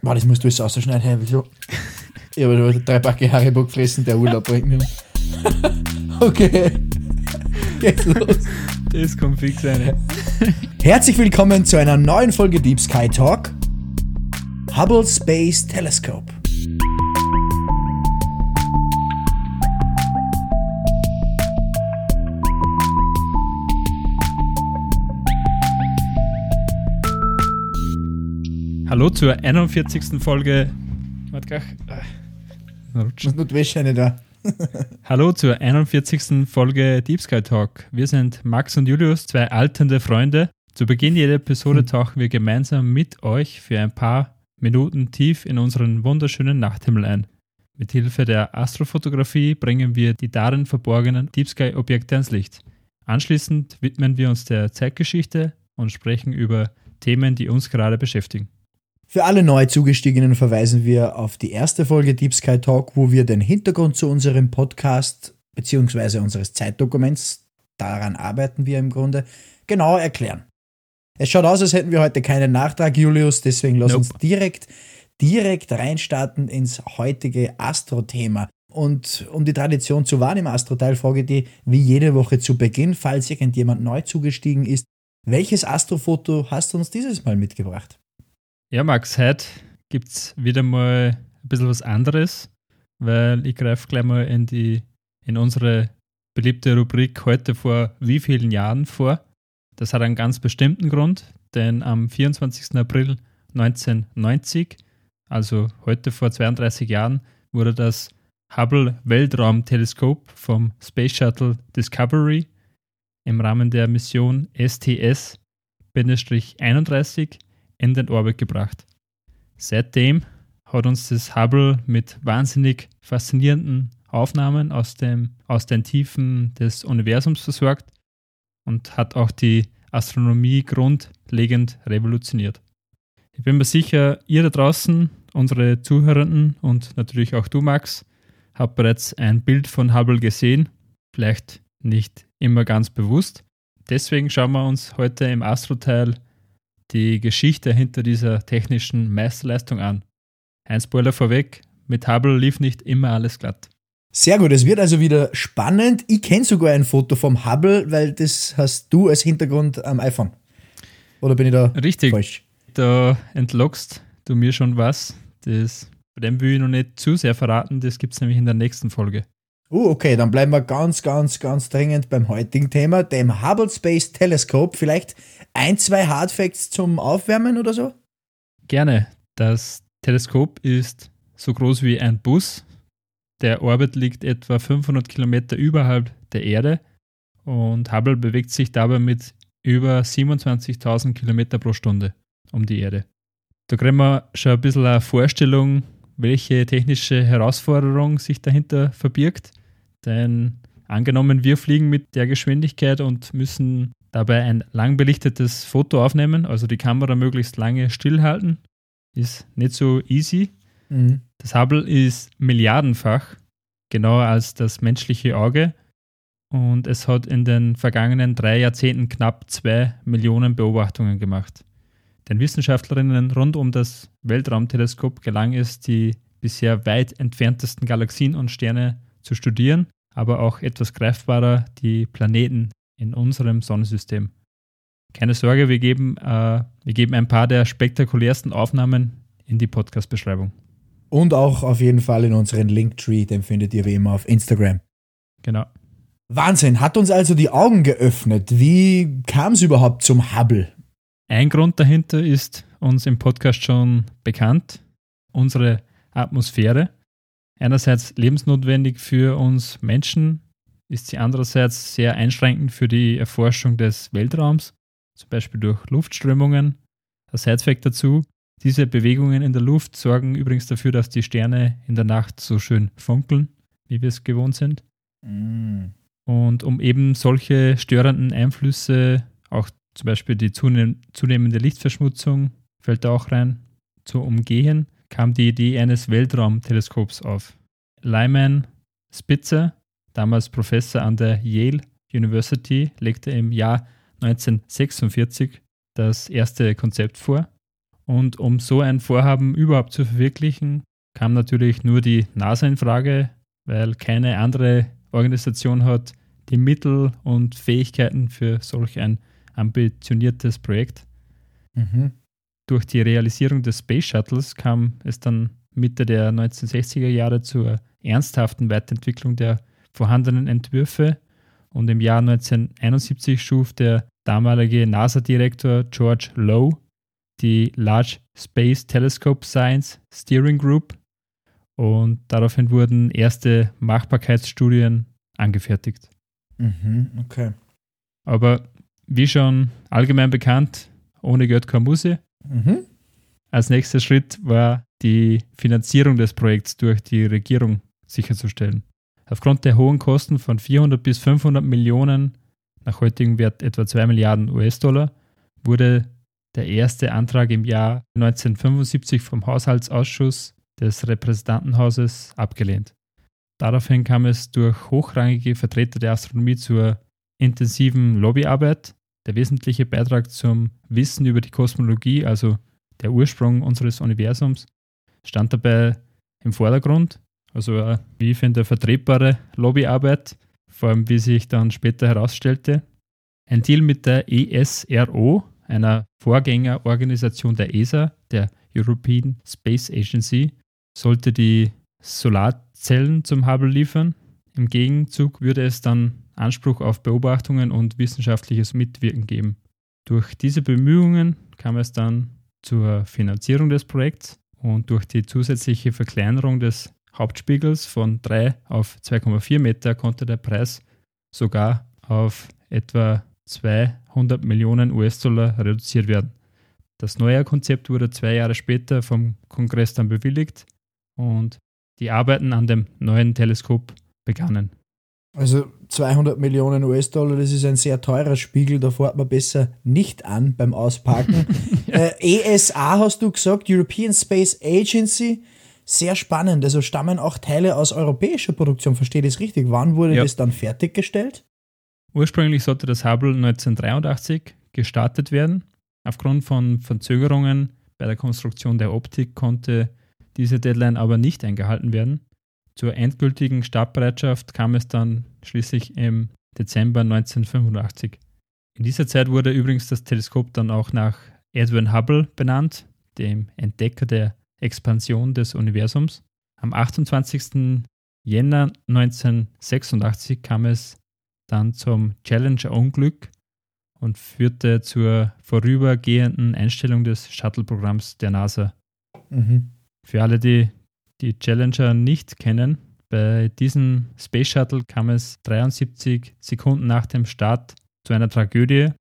Boah, das musst du jetzt ausschneiden, Herr Wieso? Ich habe drei Packe Haribo gefressen, der Urlaub bringt mir. Okay. Geht's los. Das kommt fix rein. Herzlich willkommen zu einer neuen Folge Deep Sky Talk. Hubble Space Telescope. Hallo zur 41. Folge. Warte gleich. Rutschen. Nur die da. Hallo zur 41. Folge Deep Sky Talk. Wir sind Max und Julius, zwei alternde Freunde. Zu Beginn jeder Episode tauchen wir gemeinsam mit euch für ein paar Minuten tief in unseren wunderschönen Nachthimmel ein. Mit Hilfe der Astrofotografie bringen wir die darin verborgenen Deep Sky Objekte ans Licht. Anschließend widmen wir uns der Zeitgeschichte und sprechen über Themen, die uns gerade beschäftigen. Für alle neu zugestiegenen verweisen wir auf die erste Folge Deep Sky Talk, wo wir den Hintergrund zu unserem Podcast bzw. unseres Zeitdokuments, daran arbeiten wir im Grunde, genau erklären. Es schaut aus, als hätten wir heute keinen Nachtrag, Julius, deswegen lass Nope. uns direkt, direkt reinstarten ins heutige Astro-Thema. Und um die Tradition zu wahren im Astro-Teil, frage ich die wie jede Woche zu Beginn, falls irgendjemand neu zugestiegen ist, welches Astrofoto hast du uns dieses Mal mitgebracht? Ja, Max, heute gibt es wieder mal ein bisschen was anderes, weil ich greife gleich mal in, die, in unsere beliebte Rubrik heute vor wie vielen Jahren vor. Das hat einen ganz bestimmten Grund, denn am 24. April 1990, also heute vor 32 Jahren, wurde das Hubble Weltraumteleskop vom Space Shuttle Discovery im Rahmen der Mission STS-31 in den Orbit gebracht. Seitdem hat uns das Hubble mit wahnsinnig faszinierenden Aufnahmen aus, dem, aus den Tiefen des Universums versorgt und hat auch die Astronomie grundlegend revolutioniert. Ich bin mir sicher, ihr da draußen, unsere Zuhörenden und natürlich auch du, Max, habt bereits ein Bild von Hubble gesehen, vielleicht nicht immer ganz bewusst. Deswegen schauen wir uns heute im Astro-Teil die Geschichte hinter dieser technischen Meisterleistung an. Ein Spoiler vorweg, mit Hubble lief nicht immer alles glatt. Sehr gut, es wird also wieder spannend. Ich kenne sogar ein Foto vom Hubble, weil das hast du als Hintergrund am iPhone. Oder bin ich da Richtig, falsch? da entlockst du mir schon was. Das, bei dem will ich noch nicht zu sehr verraten, das gibt es nämlich in der nächsten Folge. Uh, okay, dann bleiben wir ganz, ganz, ganz dringend beim heutigen Thema, dem Hubble Space Telescope. Vielleicht ein, zwei Hardfacts zum Aufwärmen oder so? Gerne. Das Teleskop ist so groß wie ein Bus. Der Orbit liegt etwa 500 Kilometer überhalb der Erde und Hubble bewegt sich dabei mit über 27.000 Kilometer pro Stunde um die Erde. Da kriegen wir schon ein bisschen eine Vorstellung, welche technische Herausforderung sich dahinter verbirgt. Denn angenommen, wir fliegen mit der Geschwindigkeit und müssen dabei ein lang belichtetes Foto aufnehmen, also die Kamera möglichst lange stillhalten, ist nicht so easy. Mhm. Das Hubble ist milliardenfach genauer als das menschliche Auge und es hat in den vergangenen drei Jahrzehnten knapp zwei Millionen Beobachtungen gemacht. Den Wissenschaftlerinnen rund um das Weltraumteleskop gelang es, die bisher weit entferntesten Galaxien und Sterne zu studieren, aber auch etwas greifbarer die Planeten in unserem Sonnensystem. Keine Sorge, wir geben, äh, wir geben ein paar der spektakulärsten Aufnahmen in die Podcast-Beschreibung. Und auch auf jeden Fall in unseren Linktree, den findet ihr wie immer auf Instagram. Genau. Wahnsinn, hat uns also die Augen geöffnet. Wie kam es überhaupt zum Hubble? Ein Grund dahinter ist uns im Podcast schon bekannt, unsere Atmosphäre. Einerseits lebensnotwendig für uns Menschen, ist sie andererseits sehr einschränkend für die Erforschung des Weltraums, zum Beispiel durch Luftströmungen. Ein Side-Fact dazu, diese Bewegungen in der Luft sorgen übrigens dafür, dass die Sterne in der Nacht so schön funkeln, wie wir es gewohnt sind. Mm. Und um eben solche störenden Einflüsse, auch zum Beispiel die zunehm- zunehmende Lichtverschmutzung, fällt da auch rein, zu umgehen, kam die Idee eines Weltraumteleskops auf. Lyman Spitzer, damals Professor an der Yale University, legte im Jahr 1946 das erste Konzept vor Und um so ein Vorhaben überhaupt zu verwirklichen, kam natürlich nur die NASA in Frage, weil keine andere Organisation hat die Mittel und Fähigkeiten für solch ein ambitioniertes Projekt. Mhm. Durch die Realisierung des Space Shuttles kam es dann Mitte der 1960er Jahre zur ernsthaften Weiterentwicklung der vorhandenen Entwürfe und im Jahr 1971 schuf der damalige NASA-Direktor George Lowe die Large Space Telescope Science Steering Group und daraufhin wurden erste Machbarkeitsstudien angefertigt. Mhm, okay. Aber wie schon allgemein bekannt, ohne Geld keine Muse. Mhm. Als nächster Schritt war die Finanzierung des Projekts durch die Regierung sicherzustellen. Aufgrund der hohen Kosten von 400 bis 500 Millionen, nach heutigem Wert etwa 2 Milliarden US-Dollar, wurde der erste Antrag im Jahr 1975 vom Haushaltsausschuss des Repräsentantenhauses abgelehnt. Daraufhin kam es durch hochrangige Vertreter der Astronomie zur intensiven Lobbyarbeit. Der wesentliche Beitrag zum Wissen über die Kosmologie, also der Ursprung unseres Universums, stand dabei im Vordergrund. Also, wie ich finde, vertretbare Lobbyarbeit, vor allem wie sich dann später herausstellte. Ein Deal mit der ESRO, einer Vorgängerorganisation der ESA, der European Space Agency, sollte die Solarzellen zum Hubble liefern. Im Gegenzug würde es dann Anspruch auf Beobachtungen und wissenschaftliches Mitwirken geben. Durch diese Bemühungen kam es dann zur Finanzierung des Projekts und durch die zusätzliche Verkleinerung des Hauptspiegels von 3 auf 2,4 Meter konnte der Preis sogar auf etwa 200 Millionen US-Dollar reduziert werden. Das neue Konzept wurde zwei Jahre später vom Kongress dann bewilligt und die Arbeiten an dem neuen Teleskop begannen. Also 200 Millionen US-Dollar, das ist ein sehr teurer Spiegel, da fährt man besser nicht an beim Auspacken. ja. äh, ESA hast du gesagt, European Space Agency, sehr spannend. Also stammen auch Teile aus europäischer Produktion, verstehe ich das richtig? Wann wurde ja. das dann fertiggestellt? Ursprünglich sollte das Hubble 1983 gestartet werden. Aufgrund von Verzögerungen bei der Konstruktion der Optik konnte diese Deadline aber nicht eingehalten werden. Zur endgültigen Startbereitschaft kam es dann schließlich im Dezember 1985. In dieser Zeit wurde übrigens das Teleskop dann auch nach Edwin Hubble benannt, dem Entdecker der Expansion des Universums. Am 28. Jänner 1986 kam es dann zum Challenger-Unglück und führte zur vorübergehenden Einstellung des Shuttle-Programms der NASA. Mhm. Für alle, die die Challenger nicht kennen, bei diesem Space Shuttle kam es 73 Sekunden nach dem Start zu einer Tragödie,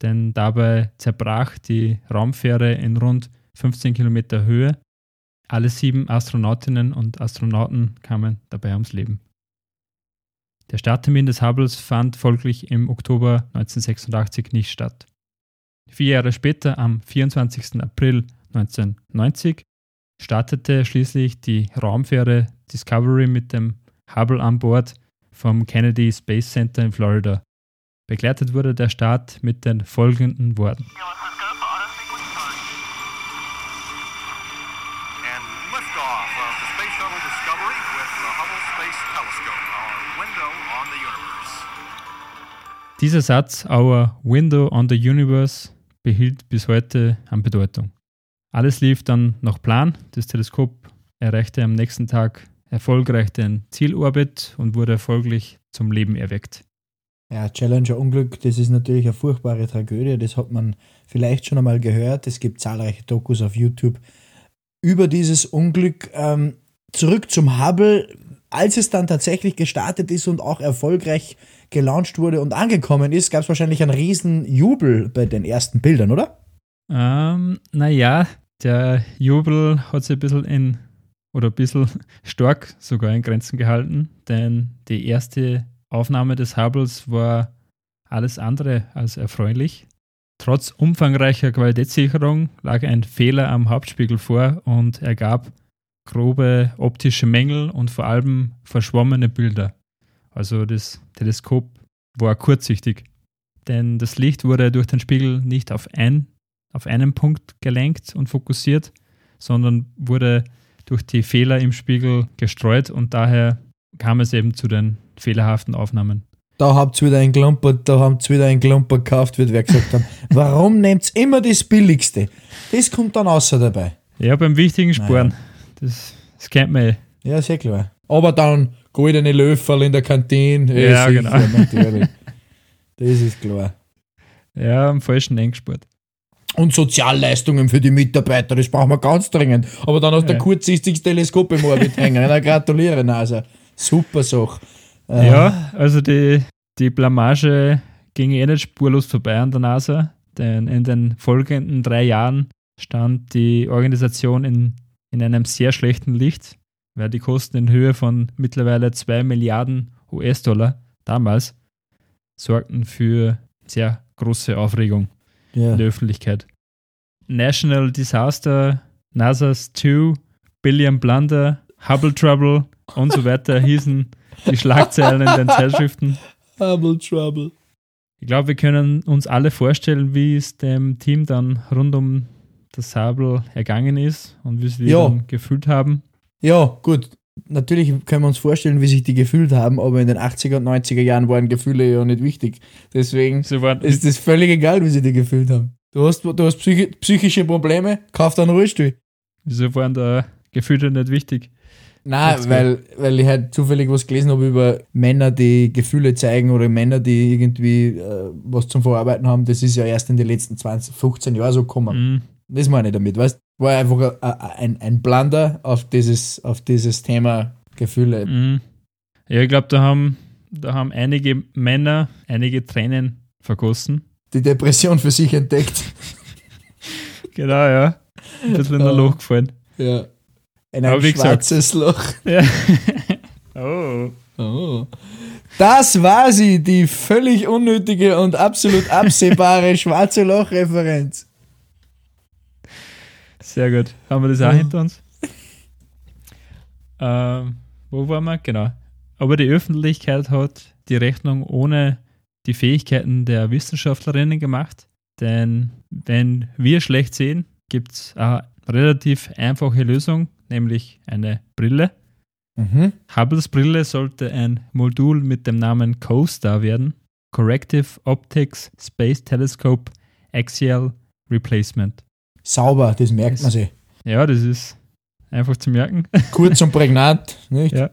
denn dabei zerbrach die Raumfähre in rund 15 Kilometer Höhe. Alle sieben Astronautinnen und Astronauten kamen dabei ums Leben. Der Starttermin des Hubbles fand folglich im Oktober 1986 nicht statt. Vier Jahre später, am 24. April 1990, startete schließlich die Raumfähre Discovery mit dem Hubble an Bord vom Kennedy Space Center in Florida. Begleitet wurde der Start mit den folgenden Worten. Dieser Satz, Our Window on the Universe, behielt bis heute an Bedeutung. Alles lief dann nach Plan. Das Teleskop erreichte am nächsten Tag erfolgreich den Zielorbit und wurde folglich zum Leben erweckt. Ja, Challenger-Unglück, das ist natürlich eine furchtbare Tragödie. Das hat man vielleicht schon einmal gehört. Es gibt zahlreiche Dokus auf YouTube über dieses Unglück. Ähm, zurück zum Hubble. Als es dann tatsächlich gestartet ist und auch erfolgreich gelauncht wurde und angekommen ist, gab es wahrscheinlich einen riesen Jubel bei den ersten Bildern, oder? Ähm, naja, der Jubel hat sich ein bisschen in, oder ein bisschen stark sogar in Grenzen gehalten, denn die erste Aufnahme des Hubbles war alles andere als erfreulich. Trotz umfangreicher Qualitätssicherung lag ein Fehler am Hauptspiegel vor und ergab grobe optische Mängel und vor allem verschwommene Bilder. Also das Teleskop war kurzsichtig, denn das Licht wurde durch den Spiegel nicht auf ein auf einen Punkt gelenkt und fokussiert, sondern wurde durch die Fehler im Spiegel gestreut und daher kam es eben zu den fehlerhaften Aufnahmen. Da habt ihr wieder ein Klumper, da habt ihr wieder ein Klumper gekauft, wird wer gesagt haben. Warum nehmt ihr immer das Billigste? Das kommt dann außer dabei. Ja, beim wichtigen Sparen. Naja. Das, das kennt man eh. Ja, sehr klar. Aber dann goldene Löffel in der Kantine. Ja, sicher, genau. Natürlich. Das ist klar. Ja, am falschen Endspurt. Und Sozialleistungen für die Mitarbeiter, das brauchen wir ganz dringend. Aber dann hast du Ja. ein kurzsichtiges Teleskop im Orbit hängen. Na, gratuliere, also. Super Sache. Äh, Ja, also die, die Blamage ging eh nicht spurlos vorbei an der NASA, denn in den folgenden drei Jahren stand die Organisation in, in einem sehr schlechten Licht, weil die Kosten in Höhe von mittlerweile 2 Milliarden US-Dollar damals sorgten für sehr große Aufregung Ja. in der Öffentlichkeit. National Disaster, NASA's 2, Billion Blunder, Hubble Trouble und so weiter hießen die Schlagzeilen in den Zeitschriften. Hubble Trouble. Ich glaube, wir können uns alle vorstellen, wie es dem Team dann rund um das Hubble ergangen ist und wie sie Ja. dann gefühlt haben. Ja, gut. Natürlich können wir uns vorstellen, wie sich die gefühlt haben, aber in den 80er und 90er Jahren waren Gefühle ja nicht wichtig. Deswegen ist das völlig egal, wie sie die gefühlt haben. Du hast, du hast psychi psychische Probleme, kauf dann einen Rollstuhl. wieso waren da Gefühle nicht wichtig? Nein, weil, weil ich halt zufällig was gelesen habe über Männer, die Gefühle zeigen oder Männer, die irgendwie äh, was zum Verarbeiten haben. Das ist ja erst in den letzten 20, 15 Jahren so gekommen. Mhm. Das meine ich damit, weißt War einfach ein, ein, Blunder auf dieses, auf dieses Thema Gefühle. Mhm. Ja, ich glaube, da haben, da haben einige Männer einige Tränen vergossen. Die Depression für sich entdeckt. Genau, ja. Ein bisschen in ein. Loch gefallen. Ja. In ein schwarzes Loch. Ja. oh. Oh. Das war sie, die völlig unnötige und absolut absehbare schwarze Loch-Referenz. Sehr gut. Haben wir das auch hinter uns? Ähm, wo waren wir? Genau. Aber die Öffentlichkeit hat die Rechnung ohne die Fähigkeiten der Wissenschaftlerinnen gemacht. Denn wenn wir schlecht sehen, gibt es eine relativ einfache Lösung, nämlich eine Brille. Mhm. Hubbles Brille sollte ein Modul mit dem Namen COSTAR werden. Corrective Optics Space Telescope Axial Replacement. Sauber, das merkt man sich. Ja, das ist einfach zu merken. Kurz und prägnant, nicht? Ja.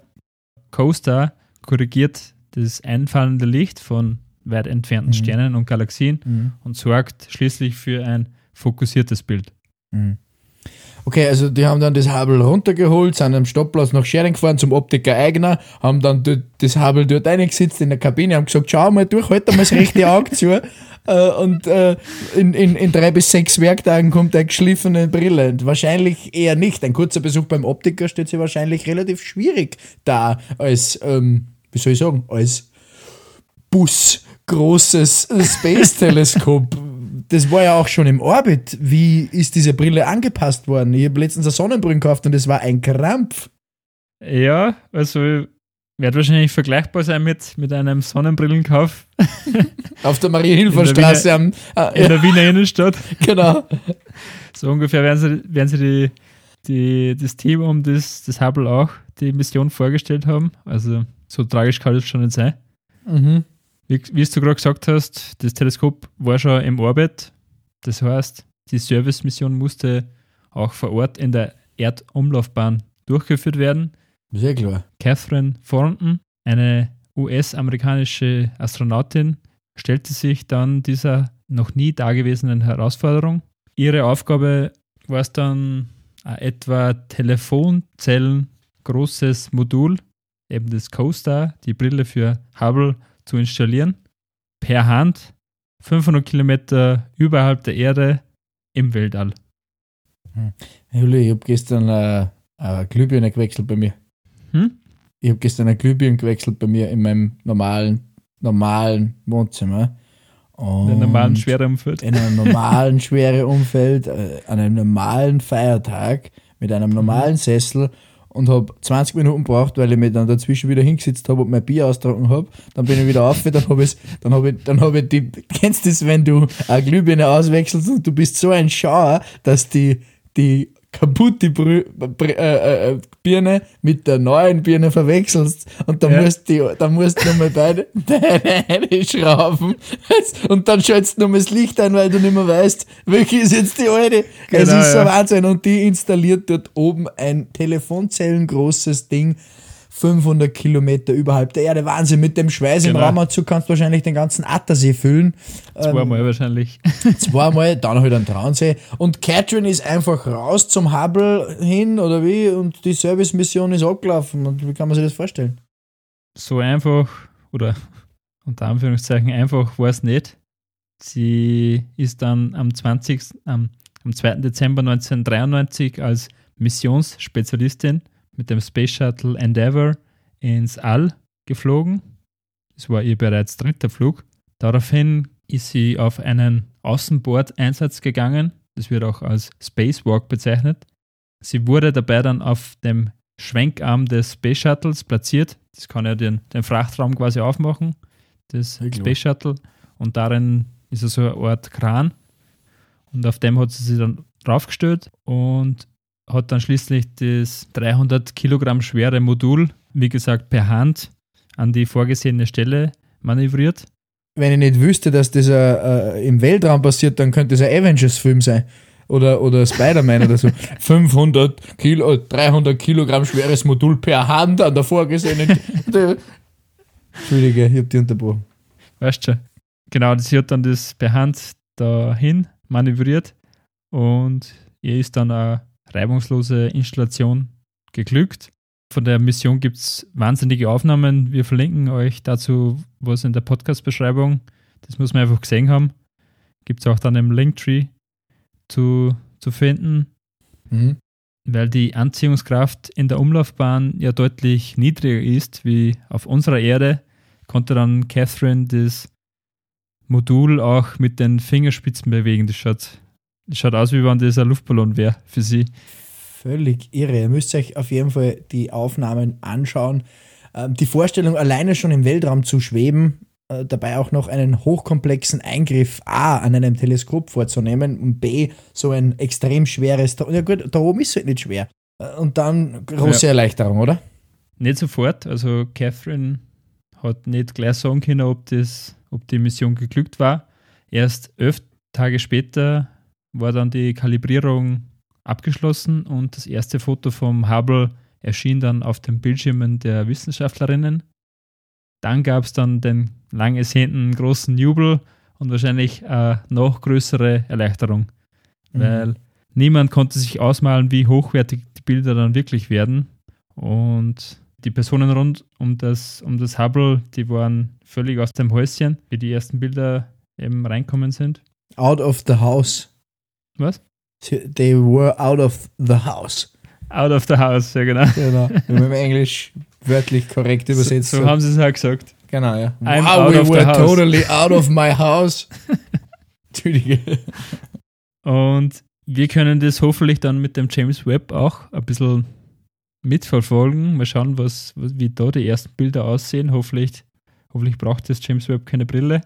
COSTAR korrigiert das einfallende Licht von weit entfernten Mhm. Sternen und Galaxien Mhm. und sorgt schließlich für ein fokussiertes Bild. Mhm. Okay, also die haben dann das Hubble runtergeholt, sind am Stoppplatz nach Schering gefahren zum Optiker Eigner, haben dann das Hubble dort reingesetzt in der Kabine, haben gesagt, schau mal durch, halt mal das rechte Auge zu. Äh, und äh, in, in, in drei bis sechs Werktagen kommt eine geschliffene Brille. Und wahrscheinlich eher nicht. Ein kurzer Besuch beim Optiker steht sich wahrscheinlich relativ schwierig da als, ähm, wie soll ich sagen, als Bus großes Space-Teleskop. Das war ja auch schon im Orbit. Wie ist diese Brille angepasst worden? Ich habe letztens eine Sonnenbrille gekauft und es war ein Krampf. Ja, also wird wahrscheinlich vergleichbar sein mit, mit einem Sonnenbrillenkauf Auf der Marie-Hilfer-Straße am. in Äh, ja, der Wiener Innenstadt. genau. So ungefähr werden sie, werden sie die, die, das Team um das, das Hubble auch die Mission vorgestellt haben. Also so tragisch kann es schon nicht sein. Mhm. Wie, wie du gerade gesagt hast, das Teleskop war schon im Orbit. Das heißt, die Servicemission musste auch vor Ort in der Erdumlaufbahn durchgeführt werden. Sehr klar. Catherine Thornton, eine US-amerikanische Astronautin, stellte sich dann dieser noch nie dagewesenen Herausforderung. Ihre Aufgabe war es dann, ein etwa Telefonzellen großes Modul, eben das CoStar, die Brille für Hubble, zu installieren. Per Hand 500 Kilometer überhalb der Erde im Weltall. Juli, ich habe gestern äh, eine Glühbirne gewechselt bei mir. Hm? Ich habe gestern eine Glühbirne gewechselt bei mir in meinem normalen, normalen Wohnzimmer. Und In einem normalen Schwerumfeld. in einem normalen schweren Umfeld, äh, an einem normalen Feiertag mit einem normalen Sessel und habe 20 Minuten gebraucht, weil ich mich dann dazwischen wieder hingesetzt habe und mein Bier austragen habe. Dann bin ich wieder auf, dann habe ich, dann habe ich, dann habe ich die, kennst du das, wenn du eine Glühbirne auswechselst und du bist so ein Schauer, dass die, die kaputte Brü Br äh, äh, Birne mit der neuen Birne verwechselst und dann ja. musst du dann musst du nochmal beide, beide schrauben und dann schaltest du nochmal das Licht ein, weil du nicht mehr weißt, welche ist jetzt die alte. Genau, es ist so ja. Wahnsinn und die installiert dort oben ein telefonzellengroßes Ding 500 Kilometer überhalb der Erde. Wahnsinn, mit dem Schweiß genau. im Raumanzug kannst du wahrscheinlich den ganzen Attersee füllen. Zweimal ähm, wahrscheinlich. Zweimal, dann halt einen Traunsee. Und Catherine ist einfach raus zum Hubble hin oder wie und die Servicemission ist abgelaufen. Und wie kann man sich das vorstellen? So einfach oder unter Anführungszeichen einfach war es nicht. Sie ist dann am 20. am, am 2. Dezember 1993 als Missionsspezialistin mit dem Space Shuttle Endeavour ins All geflogen. Es war ihr bereits dritter Flug. Daraufhin ist sie auf einen Außenbordeinsatz gegangen. Das wird auch als Spacewalk bezeichnet. Sie wurde dabei dann auf dem Schwenkarm des Space Shuttles platziert. Das kann ja den, den Frachtraum quasi aufmachen, das Space Shuttle. Und darin ist so eine Art Kran. Und auf dem hat sie sich dann draufgestellt und hat dann schließlich das 300 Kilogramm schwere Modul, wie gesagt, per Hand an die vorgesehene Stelle manövriert. Wenn ich nicht wüsste, dass das äh, im Weltraum passiert, dann könnte es ein Avengers-Film sein. Oder, oder Spider-Man oder so. 500 Kilo, 300 Kilogramm schweres Modul per Hand an der vorgesehenen. Entschuldige, ich hab die unterbrochen. Weißt du schon. Genau, sie hat dann das per Hand dahin manövriert und ihr ist dann auch reibungslose Installation geglückt. Von der Mission gibt es wahnsinnige Aufnahmen. Wir verlinken euch dazu was in der Podcast-Beschreibung. Das muss man einfach gesehen haben. Gibt es auch dann im Linktree zu, zu finden. Mhm. Weil die Anziehungskraft in der Umlaufbahn ja deutlich niedriger ist wie auf unserer Erde, konnte dann Catherine das Modul auch mit den Fingerspitzen bewegen. Das schaut Schaut aus, wie wenn das ein Luftballon wäre für sie. Völlig irre. Ihr müsst euch auf jeden Fall die Aufnahmen anschauen. Ähm, die Vorstellung, alleine schon im Weltraum zu schweben, äh, dabei auch noch einen hochkomplexen Eingriff A an einem Teleskop vorzunehmen und B so ein extrem schweres. Ja gut, da oben ist es halt nicht schwer. Äh, und dann große ja. Erleichterung, oder? Nicht sofort. Also Catherine hat nicht gleich sagen können, ob, das, ob die Mission geglückt war. Erst elf Tage später war dann die Kalibrierung abgeschlossen und das erste Foto vom Hubble erschien dann auf den Bildschirmen der Wissenschaftlerinnen. Dann gab es dann den lang ersehnten großen Jubel und wahrscheinlich eine noch größere Erleichterung, mhm. weil niemand konnte sich ausmalen, wie hochwertig die Bilder dann wirklich werden. Und die Personen rund um das, um das Hubble, die waren völlig aus dem Häuschen, wie die ersten Bilder eben reinkommen sind. Out of the house. Was? They were out of the house. Out of the house, ja genau. Genau, im Englisch wörtlich korrekt übersetzt. So, so haben sie es auch gesagt. Genau, ja. I'm wow, we were totally out of my house. Entschuldige. Und wir können das hoffentlich dann mit dem James Webb auch ein bisschen mitverfolgen. Mal schauen, was, wie da die ersten Bilder aussehen. Hoffentlich, hoffentlich braucht das James Webb keine Brille.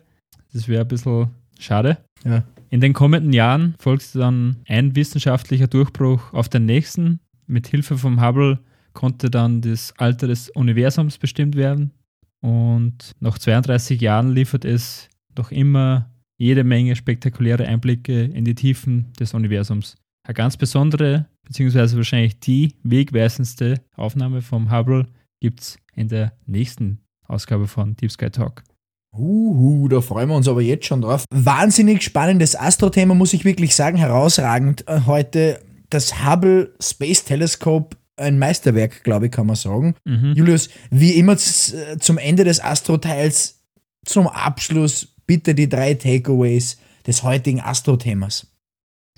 Das wäre ein bisschen schade. Ja. In den kommenden Jahren folgte dann ein wissenschaftlicher Durchbruch auf den nächsten. Mit Hilfe vom Hubble konnte dann das Alter des Universums bestimmt werden. Und nach 32 Jahren liefert es noch immer jede Menge spektakuläre Einblicke in die Tiefen des Universums. Eine ganz besondere, beziehungsweise wahrscheinlich die wegweisendste Aufnahme vom Hubble gibt es in der nächsten Ausgabe von Deep Sky Talk. Uhu, da freuen wir uns aber jetzt schon drauf. Wahnsinnig spannendes Astro-Thema, muss ich wirklich sagen, herausragend. Äh, heute das Hubble Space Telescope, ein Meisterwerk, glaube ich, kann man sagen. Mhm. Julius, wie immer äh, zum Ende des Astro-Teils, zum Abschluss bitte die drei Takeaways des heutigen Astro-Themas.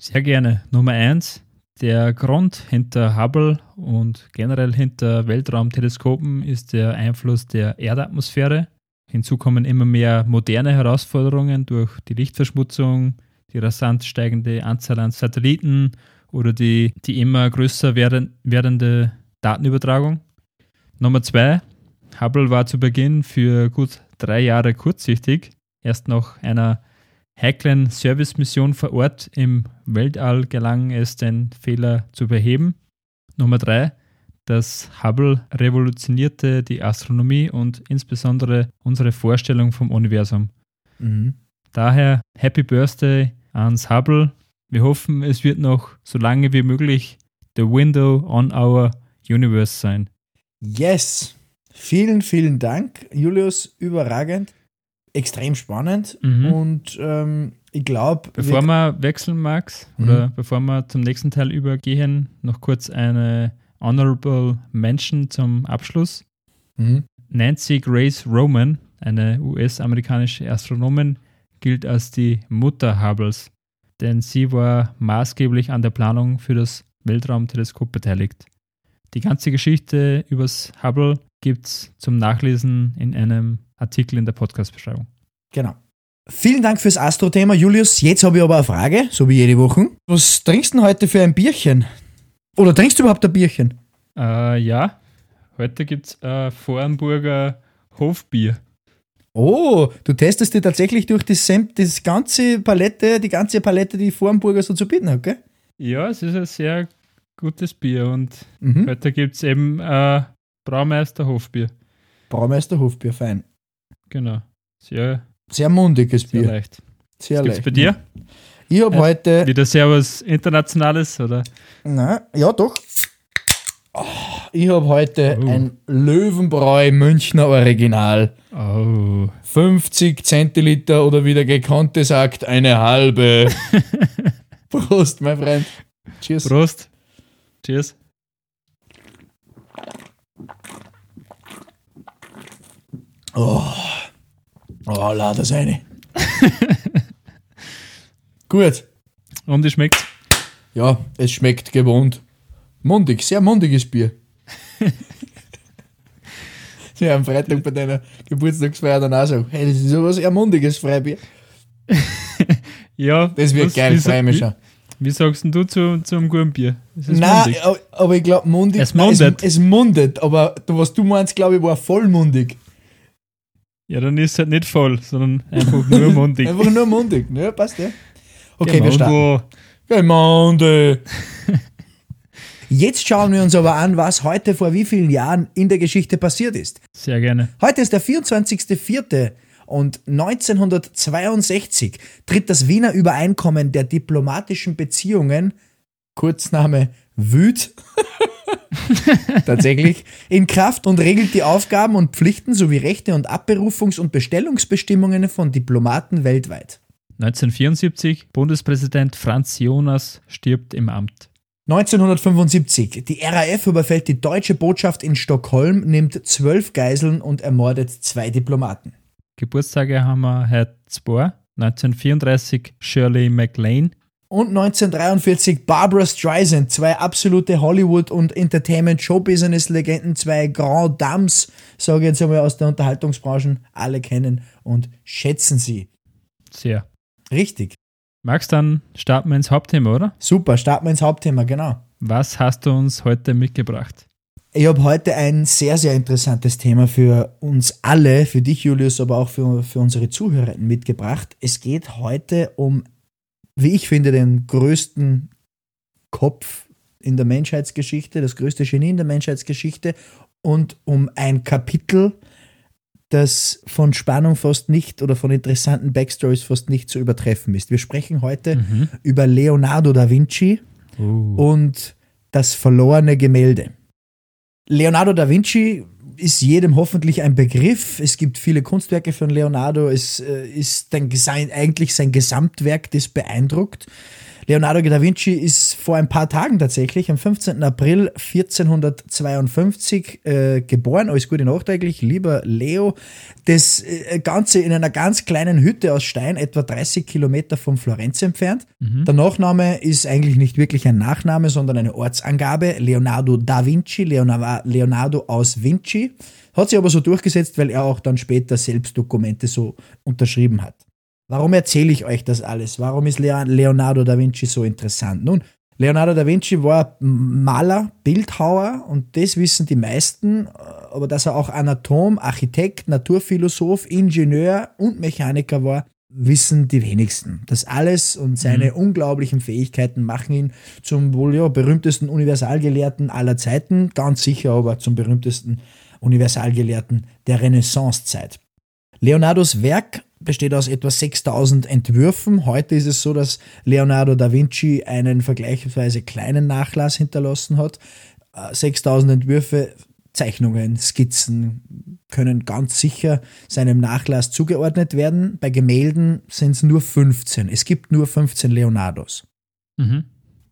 Sehr gerne. Nummer eins, der Grund hinter Hubble und generell hinter Weltraumteleskopen ist der Einfluss der Erdatmosphäre Hinzu kommen immer mehr moderne Herausforderungen durch die Lichtverschmutzung, die rasant steigende Anzahl an Satelliten oder die, die immer größer werdende Datenübertragung. Nummer zwei, Hubble war zu Beginn für gut drei Jahre kurzsichtig. Erst nach einer heiklen Servicemission vor Ort im Weltall gelang es, den Fehler zu beheben. Nummer drei, das Hubble revolutionierte die Astronomie und insbesondere unsere Vorstellung vom Universum. Mhm. Daher Happy Birthday ans Hubble. Wir hoffen, es wird noch so lange wie möglich the window on our universe sein. Yes. Vielen, vielen Dank, Julius. Überragend. Extrem spannend. Mhm. Und ähm, ich glaube. Bevor wir wechseln, Max, Mhm. oder bevor wir zum nächsten Teil übergehen, noch kurz eine Honorable Mention zum Abschluss. Mhm. Nancy Grace Roman, eine US-amerikanische Astronomin, gilt als die Mutter Hubbles, denn sie war maßgeblich an der Planung für das Weltraumteleskop beteiligt. Die ganze Geschichte übers Hubble gibt's zum Nachlesen in einem Artikel in der Podcast-Beschreibung. Genau. Vielen Dank fürs Astro-Thema, Julius. Jetzt habe ich aber eine Frage, so wie jede Woche. Was trinkst du denn heute für ein Bierchen? Oder trinkst du überhaupt ein Bierchen? Äh, ja, heute gibt's äh, Vorarlberger Hofbier. Oh, du testest dir tatsächlich durch das, das ganze Palette, die ganze Palette, die Vormburger so zu bieten hat, gell? Ja, es ist ein sehr gutes Bier und Mhm. heute gibt's eben äh, Braumeister Hofbier. Braumeister Hofbier, fein. Genau. Sehr, Sehr mundiges sehr Bier. leicht. Sehr Was gibt's leicht. bei dir? Ich habe Ja. heute. Wieder sehr was Internationales, oder? Nein, ja doch. Oh, ich habe heute Oh. ein Löwenbräu Münchner Original. Oh. 50 Zentiliter oder wie der Gekannte sagt, eine halbe. Prost, mein Freund. Cheers. Prost. Cheers. Oh, oh lade das eine. Gut. Und wie schmeckt's? Ja, es schmeckt gewohnt. Mundig, sehr mundiges Bier. ja, am Freitag bei deiner Geburtstagsfeier dann auch so, hey, das ist aber sehr mundiges Freibier. Ja. Das wird was- geil, mich wie, wie sagst denn du zu, zu einem guten Bier? Ist es Nein, mundig? aber- ich glaube, mundig. Es nein, mundet. Es, es mundet, aber du, was du meinst, glaube ich, war vollmundig. Ja, dann ist es halt nicht voll, sondern einfach nur mundig. Einfach nur mundig. Ja, passt ja. Okay, Genau, wir starten. Gemeinde. Jetzt schauen wir uns aber an, was heute vor wie vielen Jahren in der Geschichte passiert ist. Sehr gerne. Heute ist der 24.04. und 1962 tritt das Wiener Übereinkommen der diplomatischen Beziehungen, Kurzname WÜD, tatsächlich, in Kraft und regelt die Aufgaben und Pflichten sowie Rechte und Abberufungs- und Bestellungsbestimmungen von Diplomaten weltweit. 1974, Bundespräsident Franz Jonas stirbt im Amt. 1975. Die RAF überfällt die deutsche Botschaft in Stockholm, nimmt zwölf Geiseln und ermordet zwei Diplomaten. Geburtstage haben wir heute zwei. 1934 Shirley MacLaine. Und 1943 Barbara Streisand, zwei absolute Hollywood- und Entertainment-Show-Business-Legenden, zwei Grand Dames, sage ich jetzt einmal aus der Unterhaltungsbranche, alle kennen und schätzen sie. Sehr. Richtig. Max, dann starten wir ins Hauptthema, oder? Super, starten wir ins Hauptthema, genau. Was hast du uns heute mitgebracht? Ich habe heute ein sehr, sehr interessantes Thema für uns alle, für dich, Julius, aber auch für, für unsere Zuhörer mitgebracht. Es geht heute um, wie ich finde, den größten Kopf in der Menschheitsgeschichte, das größte Genie in der Menschheitsgeschichte und um ein Kapitel, das von Spannung fast nicht oder von interessanten Backstories fast nicht zu übertreffen ist. Wir sprechen heute Mhm. über Leonardo da Vinci Oh. und das verlorene Gemälde. Leonardo da Vinci ist jedem hoffentlich ein Begriff. Es gibt viele Kunstwerke von Leonardo. Es äh, ist sein, eigentlich sein Gesamtwerk, das beeindruckt. Leonardo da Vinci ist vor ein paar Tagen tatsächlich, am 15. April 1452, äh, geboren. Alles Gute nachträglich, lieber Leo. Das äh, Ganze in einer ganz kleinen Hütte aus Stein, etwa 30 Kilometer von Florenz entfernt. Der Nachname ist eigentlich nicht wirklich ein Nachname, sondern eine Ortsangabe. Leonardo da Vinci, Leonardo aus Vinci. Hat sich aber so durchgesetzt, weil er auch dann später selbst Dokumente so unterschrieben hat. Warum erzähle ich euch das alles? Warum ist Leonardo da Vinci so interessant? Nun, Leonardo da Vinci war Maler, Bildhauer und das wissen die meisten, aber dass er auch Anatom, Architekt, Naturphilosoph, Ingenieur und Mechaniker war, wissen die wenigsten. Das alles und seine mhm. unglaublichen Fähigkeiten machen ihn zum wohl ja, berühmtesten Universalgelehrten aller Zeiten, ganz sicher aber zum berühmtesten Universalgelehrten der Renaissancezeit. Leonardos Werk besteht aus etwa 6000 Entwürfen. Heute ist es so, dass Leonardo da Vinci einen vergleichsweise kleinen Nachlass hinterlassen hat. 6000 äh, Entwürfe, Zeichnungen, Skizzen können ganz sicher seinem Nachlass zugeordnet werden. Bei Gemälden sind es nur 15. Es gibt nur 15 Leonardos. Mhm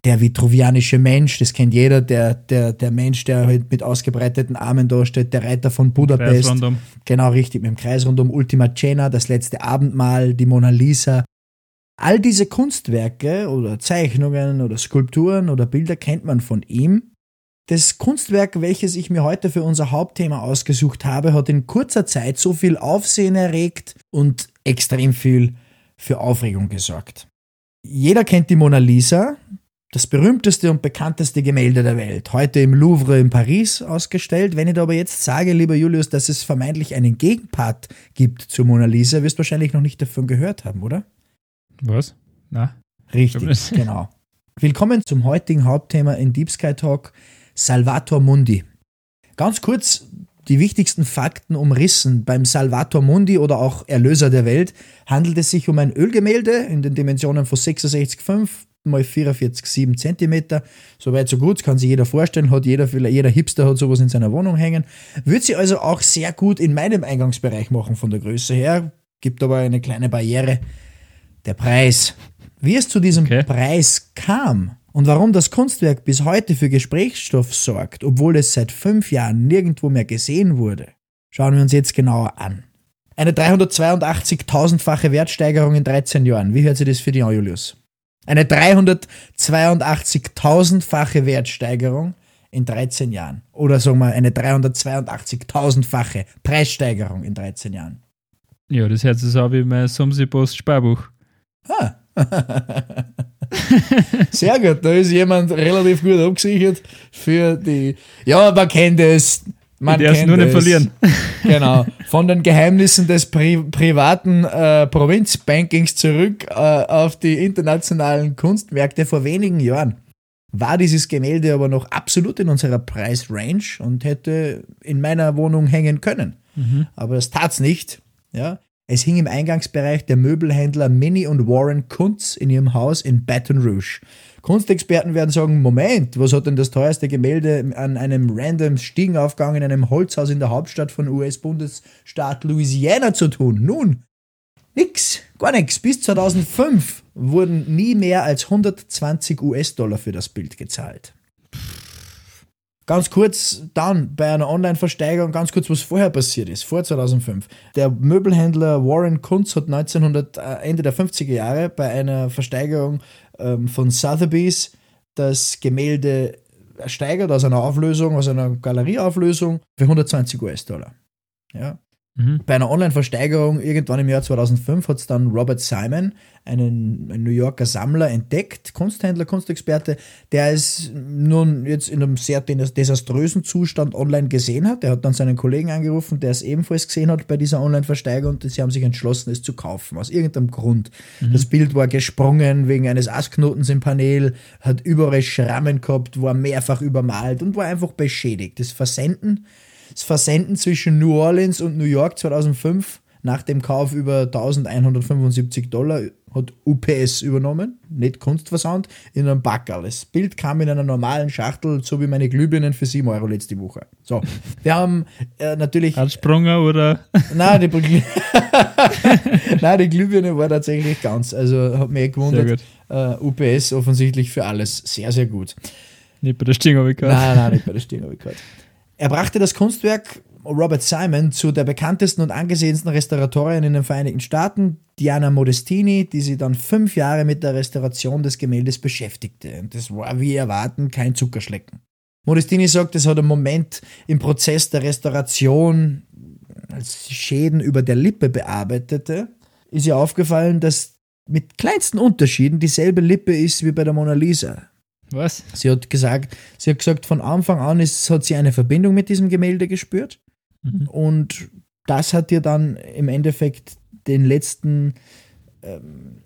der vitruvianische Mensch, das kennt jeder, der, der, der Mensch, der halt mit ausgebreiteten Armen dasteht, der Reiter von Budapest. Genau, richtig, mit dem Kreis rundum, Ultima Cena, das letzte Abendmahl, die Mona Lisa. All diese Kunstwerke oder Zeichnungen oder Skulpturen oder Bilder kennt man von ihm. Das Kunstwerk, welches ich mir heute für unser Hauptthema ausgesucht habe, hat in kurzer Zeit so viel Aufsehen erregt und extrem viel für Aufregung gesorgt. Jeder kennt die Mona Lisa, das berühmteste und bekannteste Gemälde der Welt, heute im Louvre in Paris ausgestellt. Wenn ich da aber jetzt sage, lieber Julius, dass es vermeintlich einen Gegenpart gibt zur Mona Lisa, wirst du wahrscheinlich noch nicht davon gehört haben, oder? Was? Na? Richtig, genau. Willkommen zum heutigen Hauptthema in Deep Sky Talk, Salvator Mundi. Ganz kurz die wichtigsten Fakten umrissen. Beim Salvator Mundi oder auch Erlöser der Welt handelt es sich um ein Ölgemälde in den Dimensionen von 66,5 mal 44,7 cm. Soweit so gut, kann sich jeder vorstellen, hat jeder, jeder Hipster hat sowas in seiner Wohnung hängen. Würde sie also auch sehr gut in meinem Eingangsbereich machen von der Größe her, gibt aber eine kleine Barriere. Der Preis. Wie es zu diesem okay. Preis kam und warum das Kunstwerk bis heute für Gesprächsstoff sorgt, obwohl es seit fünf Jahren nirgendwo mehr gesehen wurde, schauen wir uns jetzt genauer an. Eine 382.000-fache Wertsteigerung in 13 Jahren. Wie hört sich das für dich an, Julius? Eine 382.000-fache Wertsteigerung in 13 Jahren. Oder sagen wir eine 382.000-fache Preissteigerung in 13 Jahren. Ja, das hört sich so an wie mein Sumsi-Post Sparbuch. Ah. Sehr gut, da ist jemand relativ gut abgesichert für die. Ja, man kennt es. Man die kennt nur nicht verlieren. Genau. Von den Geheimnissen des Pri privaten äh, Provinzbankings zurück äh, auf die internationalen Kunstmärkte vor wenigen Jahren. War dieses Gemälde aber noch absolut in unserer Preisrange und hätte in meiner Wohnung hängen können. Mhm. Aber das tat's nicht. Ja. Es hing im Eingangsbereich der Möbelhändler Minnie und Warren Kuntz in ihrem Haus in Baton Rouge. Kunstexperten werden sagen, Moment, was hat denn das teuerste Gemälde an einem random Stiegenaufgang in einem Holzhaus in der Hauptstadt von US-Bundesstaat Louisiana zu tun? Nun, nix, gar nichts. Bis 2005 wurden nie mehr als 120 US-Dollar für das Bild gezahlt. Ganz kurz dann bei einer Online-Versteigerung, ganz kurz, was vorher passiert ist, vor 2005. Der Möbelhändler Warren Kunz hat 1900, äh, Ende der 50er Jahre bei einer Versteigerung ähm, von Sotheby's das Gemälde ersteigert aus einer Auflösung, aus einer Galerieauflösung für 120 US-Dollar. Ja. Mhm. Bei einer Online-Versteigerung irgendwann im Jahr 2005 hat es dann Robert Simon, einen, einen New Yorker Sammler, entdeckt, Kunsthändler, Kunstexperte, der es nun jetzt in einem sehr desaströsen Zustand online gesehen hat. Der hat dann seinen Kollegen angerufen, der es ebenfalls gesehen hat bei dieser Online-Versteigerung und sie haben sich entschlossen, es zu kaufen, aus irgendeinem Grund. Mhm. Das Bild war gesprungen wegen eines Astknotens im Panel, hat überall Schrammen gehabt, war mehrfach übermalt und war einfach beschädigt. Das Versenden das Versenden zwischen New Orleans und New York 2005 nach dem Kauf über 1175 Dollar hat UPS übernommen, nicht Kunstversand, in einem Backerl. Das Bild kam in einer normalen Schachtel, so wie meine Glühbirnen für 7 Euro letzte Woche. So, wir haben äh, natürlich... Anspronger oder? Nein die, Nein, die Glühbirne war tatsächlich ganz. Also hat mich eh gewundert. Uh, UPS offensichtlich für alles sehr, sehr gut. Nicht bei der Sting habe ich gehört. Nein, nein, nicht bei der Sting habe ich gehört. Er brachte das Kunstwerk Robert Simon zu der bekanntesten und angesehensten Restauratorin in den Vereinigten Staaten, Diana Modestini, die sie dann fünf Jahre mit der Restauration des Gemäldes beschäftigte. Und das war wie erwarten kein Zuckerschlecken. Modestini sagt, es hat einen Moment im Prozess der Restauration, als sie Schäden über der Lippe bearbeitete, ist ihr aufgefallen, dass mit kleinsten Unterschieden dieselbe Lippe ist wie bei der Mona Lisa. Was? Sie hat gesagt, sie hat gesagt, von Anfang an ist, hat sie eine Verbindung mit diesem Gemälde gespürt. Mhm. Und das hat ihr dann im Endeffekt den letzten, ähm,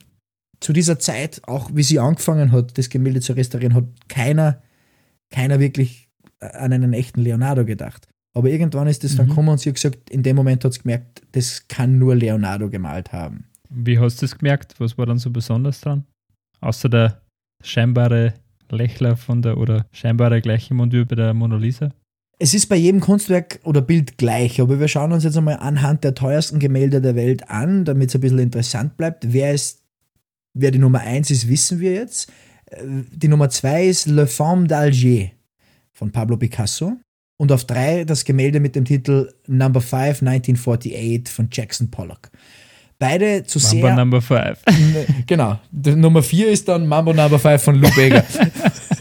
zu dieser Zeit, auch wie sie angefangen hat, das Gemälde zu restaurieren, hat keiner, keiner wirklich an einen echten Leonardo gedacht. Aber irgendwann ist das dann Mhm. gekommen und sie hat gesagt, in dem Moment hat sie gemerkt, das kann nur Leonardo gemalt haben. Wie hast du das gemerkt? Was war dann so besonders dran? Außer der scheinbare Lächler von der oder scheinbare gleiche Mund wie bei der Mona Lisa? Es ist bei jedem Kunstwerk oder Bild gleich, aber wir schauen uns jetzt einmal anhand der teuersten Gemälde der Welt an, damit es ein bisschen interessant bleibt. Wer ist, wer die Nummer 1 ist, wissen wir jetzt. Äh, Die Nummer 2 ist Le Femme d'Alger von Pablo Picasso. Und auf 3 das Gemälde mit dem Titel Number 5 1948 von Jackson Pollock. Beide zu Mamba sehr. Number 5. genau. Die Nummer 4 ist dann Mambo Number 5 von Lou Bega.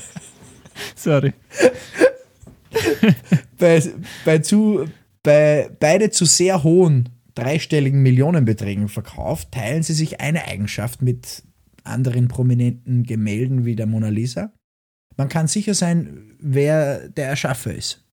Sorry. bei, bei, zu, bei beide zu sehr hohen dreistelligen Millionenbeträgen verkauft, teilen sie sich eine Eigenschaft mit anderen prominenten Gemälden wie der Mona Lisa. Man kann sicher sein, wer der Erschaffer ist.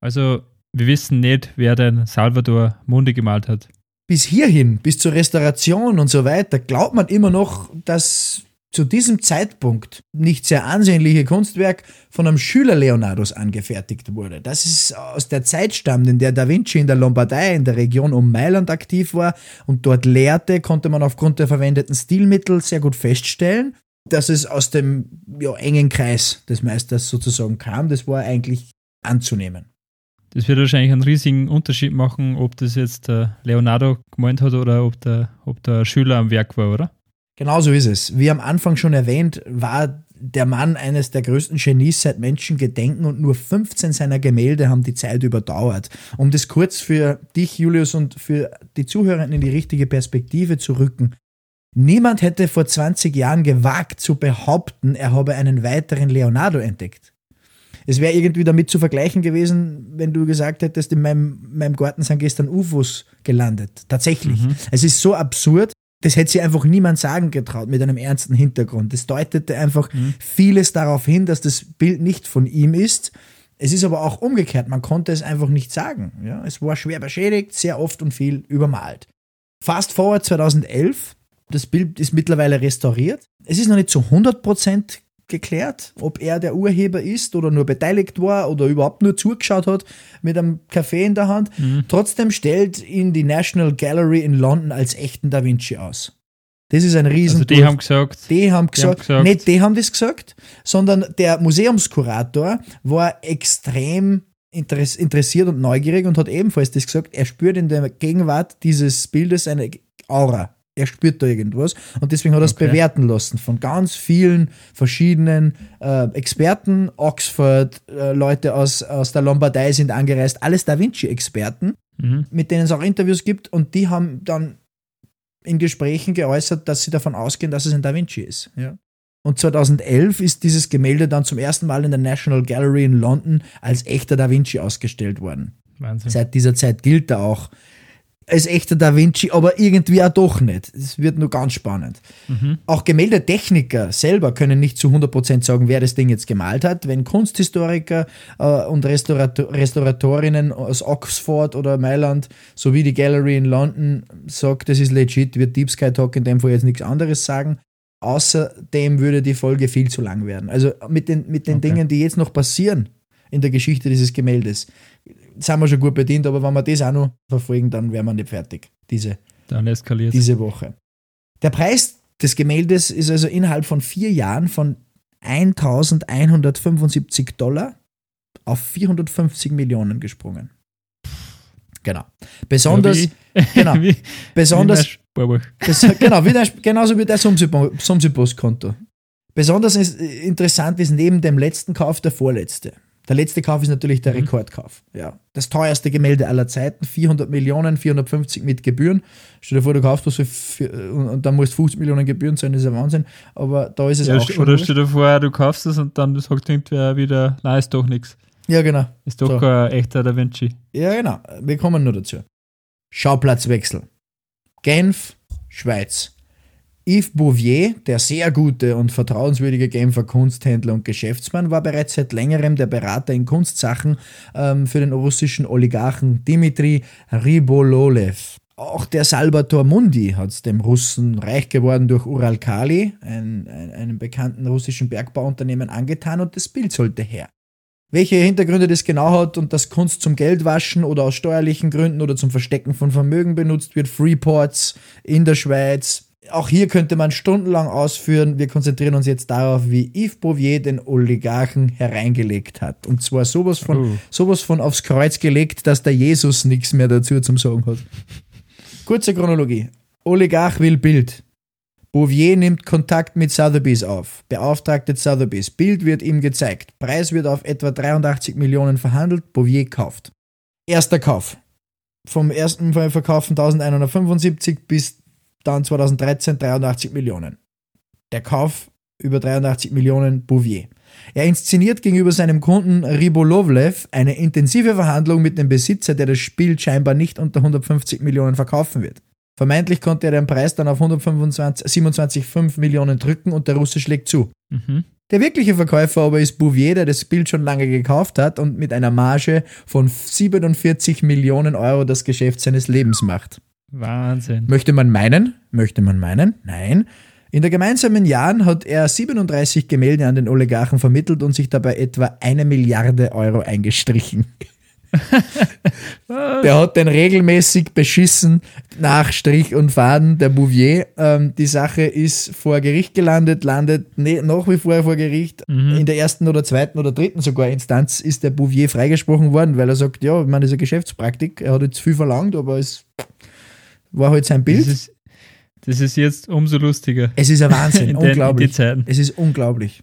Also, wir wissen nicht, wer den Salvador Mundi gemalt hat. Bis hierhin, bis zur Restauration und so weiter, glaubt man immer noch, dass zu diesem Zeitpunkt nicht sehr ansehnliche Kunstwerk von einem Schüler Leonardos angefertigt wurde. Das ist aus der Zeit stammt, in der Da Vinci in der Lombardei in der Region um Mailand aktiv war und dort lehrte, konnte man aufgrund der verwendeten Stilmittel sehr gut feststellen, dass es aus dem ja, engen Kreis des Meisters sozusagen kam. Das war eigentlich anzunehmen. Das wird wahrscheinlich einen riesigen Unterschied machen, ob das jetzt der Leonardo gemeint hat oder ob der, ob der Schüler am Werk war, oder? Genauso ist es. Wie am Anfang schon erwähnt, war der Mann eines der größten Genies seit Menschen gedenken und nur 15 seiner Gemälde haben die Zeit überdauert. Um das kurz für dich, Julius, und für die Zuhörer in die richtige Perspektive zu rücken. Niemand hätte vor 20 Jahren gewagt zu behaupten, er habe einen weiteren Leonardo entdeckt. Es wäre irgendwie damit zu vergleichen gewesen, wenn du gesagt hättest, in meinem, meinem Garten sind gestern UFOs gelandet. Tatsächlich. Mhm. Es ist so absurd, das hätte sich einfach niemand sagen getraut mit einem ernsten Hintergrund. Das deutete einfach Mhm. vieles darauf hin, dass das Bild nicht von ihm ist. Es ist aber auch umgekehrt, man konnte es einfach nicht sagen. Ja, es war schwer beschädigt, sehr oft und viel übermalt. Fast forward 2011, das Bild ist mittlerweile restauriert. Es ist noch nicht zu 100% geklärt, ob er der Urheber ist oder nur beteiligt war oder überhaupt nur zugeschaut hat mit einem Kaffee in der Hand. Mhm. Trotzdem stellt ihn die National Gallery in London als echten Da Vinci aus. Das ist ein riesen Also die haben gesagt, die haben Die haben gesagt, gesagt- nicht die haben das gesagt, sondern der Museumskurator war extrem interess interessiert und neugierig und hat ebenfalls das gesagt, er spürt in der Gegenwart dieses Bildes eine Aura. Er spürt da irgendwas und deswegen hat er es Okay. bewerten lassen von ganz vielen verschiedenen äh, Experten. Oxford, äh, Leute aus, aus der Lombardei sind angereist, alles Da Vinci-Experten mhm. mit denen es auch Interviews gibt und die haben dann in Gesprächen geäußert, dass sie davon ausgehen, dass es ein Da Vinci ist. Ja. Und 2011 ist dieses Gemälde dann zum ersten Mal in der National Gallery in London als echter Da Vinci ausgestellt worden. Wahnsinn. Seit dieser Zeit gilt er auch als echter Da Vinci, aber irgendwie auch doch nicht. Es wird nur ganz spannend. Mhm. Auch Gemäldetechniker selber können nicht zu 100% sagen, wer das Ding jetzt gemalt hat. Wenn Kunsthistoriker äh, und Restaurator Restauratorinnen aus Oxford oder Mailand sowie die Gallery in London sagt, das ist legit, wird Deep Sky Talk in dem Fall jetzt nichts anderes sagen. Außerdem würde die Folge viel zu lang werden. Also mit den, mit den Okay. Dingen, die jetzt noch passieren in der Geschichte dieses Gemäldes, sind wir schon gut bedient, aber wenn wir das auch noch verfolgen, dann wären wir nicht fertig. Diese Dann eskaliert diese Woche. Der Preis des Gemäldes ist also innerhalb von vier Jahren von 1175 Dollar auf 450 Millionen gesprungen. Genau. Besonders, wie, genau, wie, besonders, wie bes genau, wie der, genauso wie der Sumsibus-Konto. Besonders ist, interessant ist neben dem letzten Kauf der vorletzte. Der letzte Kauf ist natürlich der Mhm. Rekordkauf. Ja. Das teuerste Gemälde aller Zeiten, 400 Millionen, 450 mit Gebühren. Stell dir vor, du kaufst was für, und, dann musst 50 Millionen Gebühren zahlen, das ist ja Wahnsinn. Aber da ist es Ja, auch schon. oder stell dir vor, du kaufst es und dann sagt irgendwer wieder, nein, ist doch nichts. Ja, genau. Ist doch So. kein echter Da Vinci. Ja, genau. Wir kommen nur dazu. Schauplatzwechsel. Genf, Schweiz. Yves Bouvier, der sehr gute und vertrauenswürdige Genfer Kunsthändler und Geschäftsmann, war bereits seit längerem der Berater in Kunstsachen ähm, für den russischen Oligarchen Dimitri Ribololev. Auch der Salvator Mundi hat es dem Russen reich geworden durch Uralkali, ein, ein, einem bekannten russischen Bergbauunternehmen, angetan und das Bild sollte her. Welche Hintergründe das genau hat und dass Kunst zum Geldwaschen oder aus steuerlichen Gründen oder zum Verstecken von Vermögen benutzt wird, Freeports in der Schweiz, auch hier könnte man stundenlang ausführen. Wir konzentrieren uns jetzt darauf, wie Yves Bouvier den Oligarchen hereingelegt hat. Und zwar sowas von, uh. sowas von aufs Kreuz gelegt, dass der Jesus nichts mehr dazu zum Sagen hat. Kurze Chronologie. Oligarch will Bild. Bouvier nimmt Kontakt mit Sotheby's auf, beauftragte Sotheby's. Bild wird ihm gezeigt. Preis wird auf etwa 83 Millionen verhandelt. Bouvier kauft. Erster Kauf. Vom ersten Verkauf von 1175 bis dann 2013 83 Millionen. Der Kauf über 83 Millionen Bouvier. Er inszeniert gegenüber seinem Kunden Ribolovlev eine intensive Verhandlung mit dem Besitzer, der das Spiel scheinbar nicht unter 150 Millionen verkaufen wird. Vermeintlich konnte er den Preis dann auf 127,5 Millionen drücken und der Russe schlägt zu. Mhm. Der wirkliche Verkäufer aber ist Bouvier, der das Bild schon lange gekauft hat und mit einer Marge von 47 Millionen Euro das Geschäft seines Lebens macht. Wahnsinn. Möchte man meinen? Möchte man meinen? Nein. In der gemeinsamen Jahren hat er 37 Gemälde an den Oligarchen vermittelt und sich dabei etwa eine Milliarde Euro eingestrichen. der hat den regelmäßig beschissen nach Strich und Faden, der Bouvier. Ähm, die Sache ist vor Gericht gelandet, landet ne, nach wie vor vor Gericht. Mhm. In der ersten oder zweiten oder dritten sogar Instanz ist der Bouvier freigesprochen worden, weil er sagt, ja, ich meine, das ist eine Geschäftspraktik. Er hat jetzt viel verlangt, aber es war halt sein Bild. Das ist, das ist jetzt umso lustiger. Es ist ein Wahnsinn, unglaublich. Den, es ist unglaublich.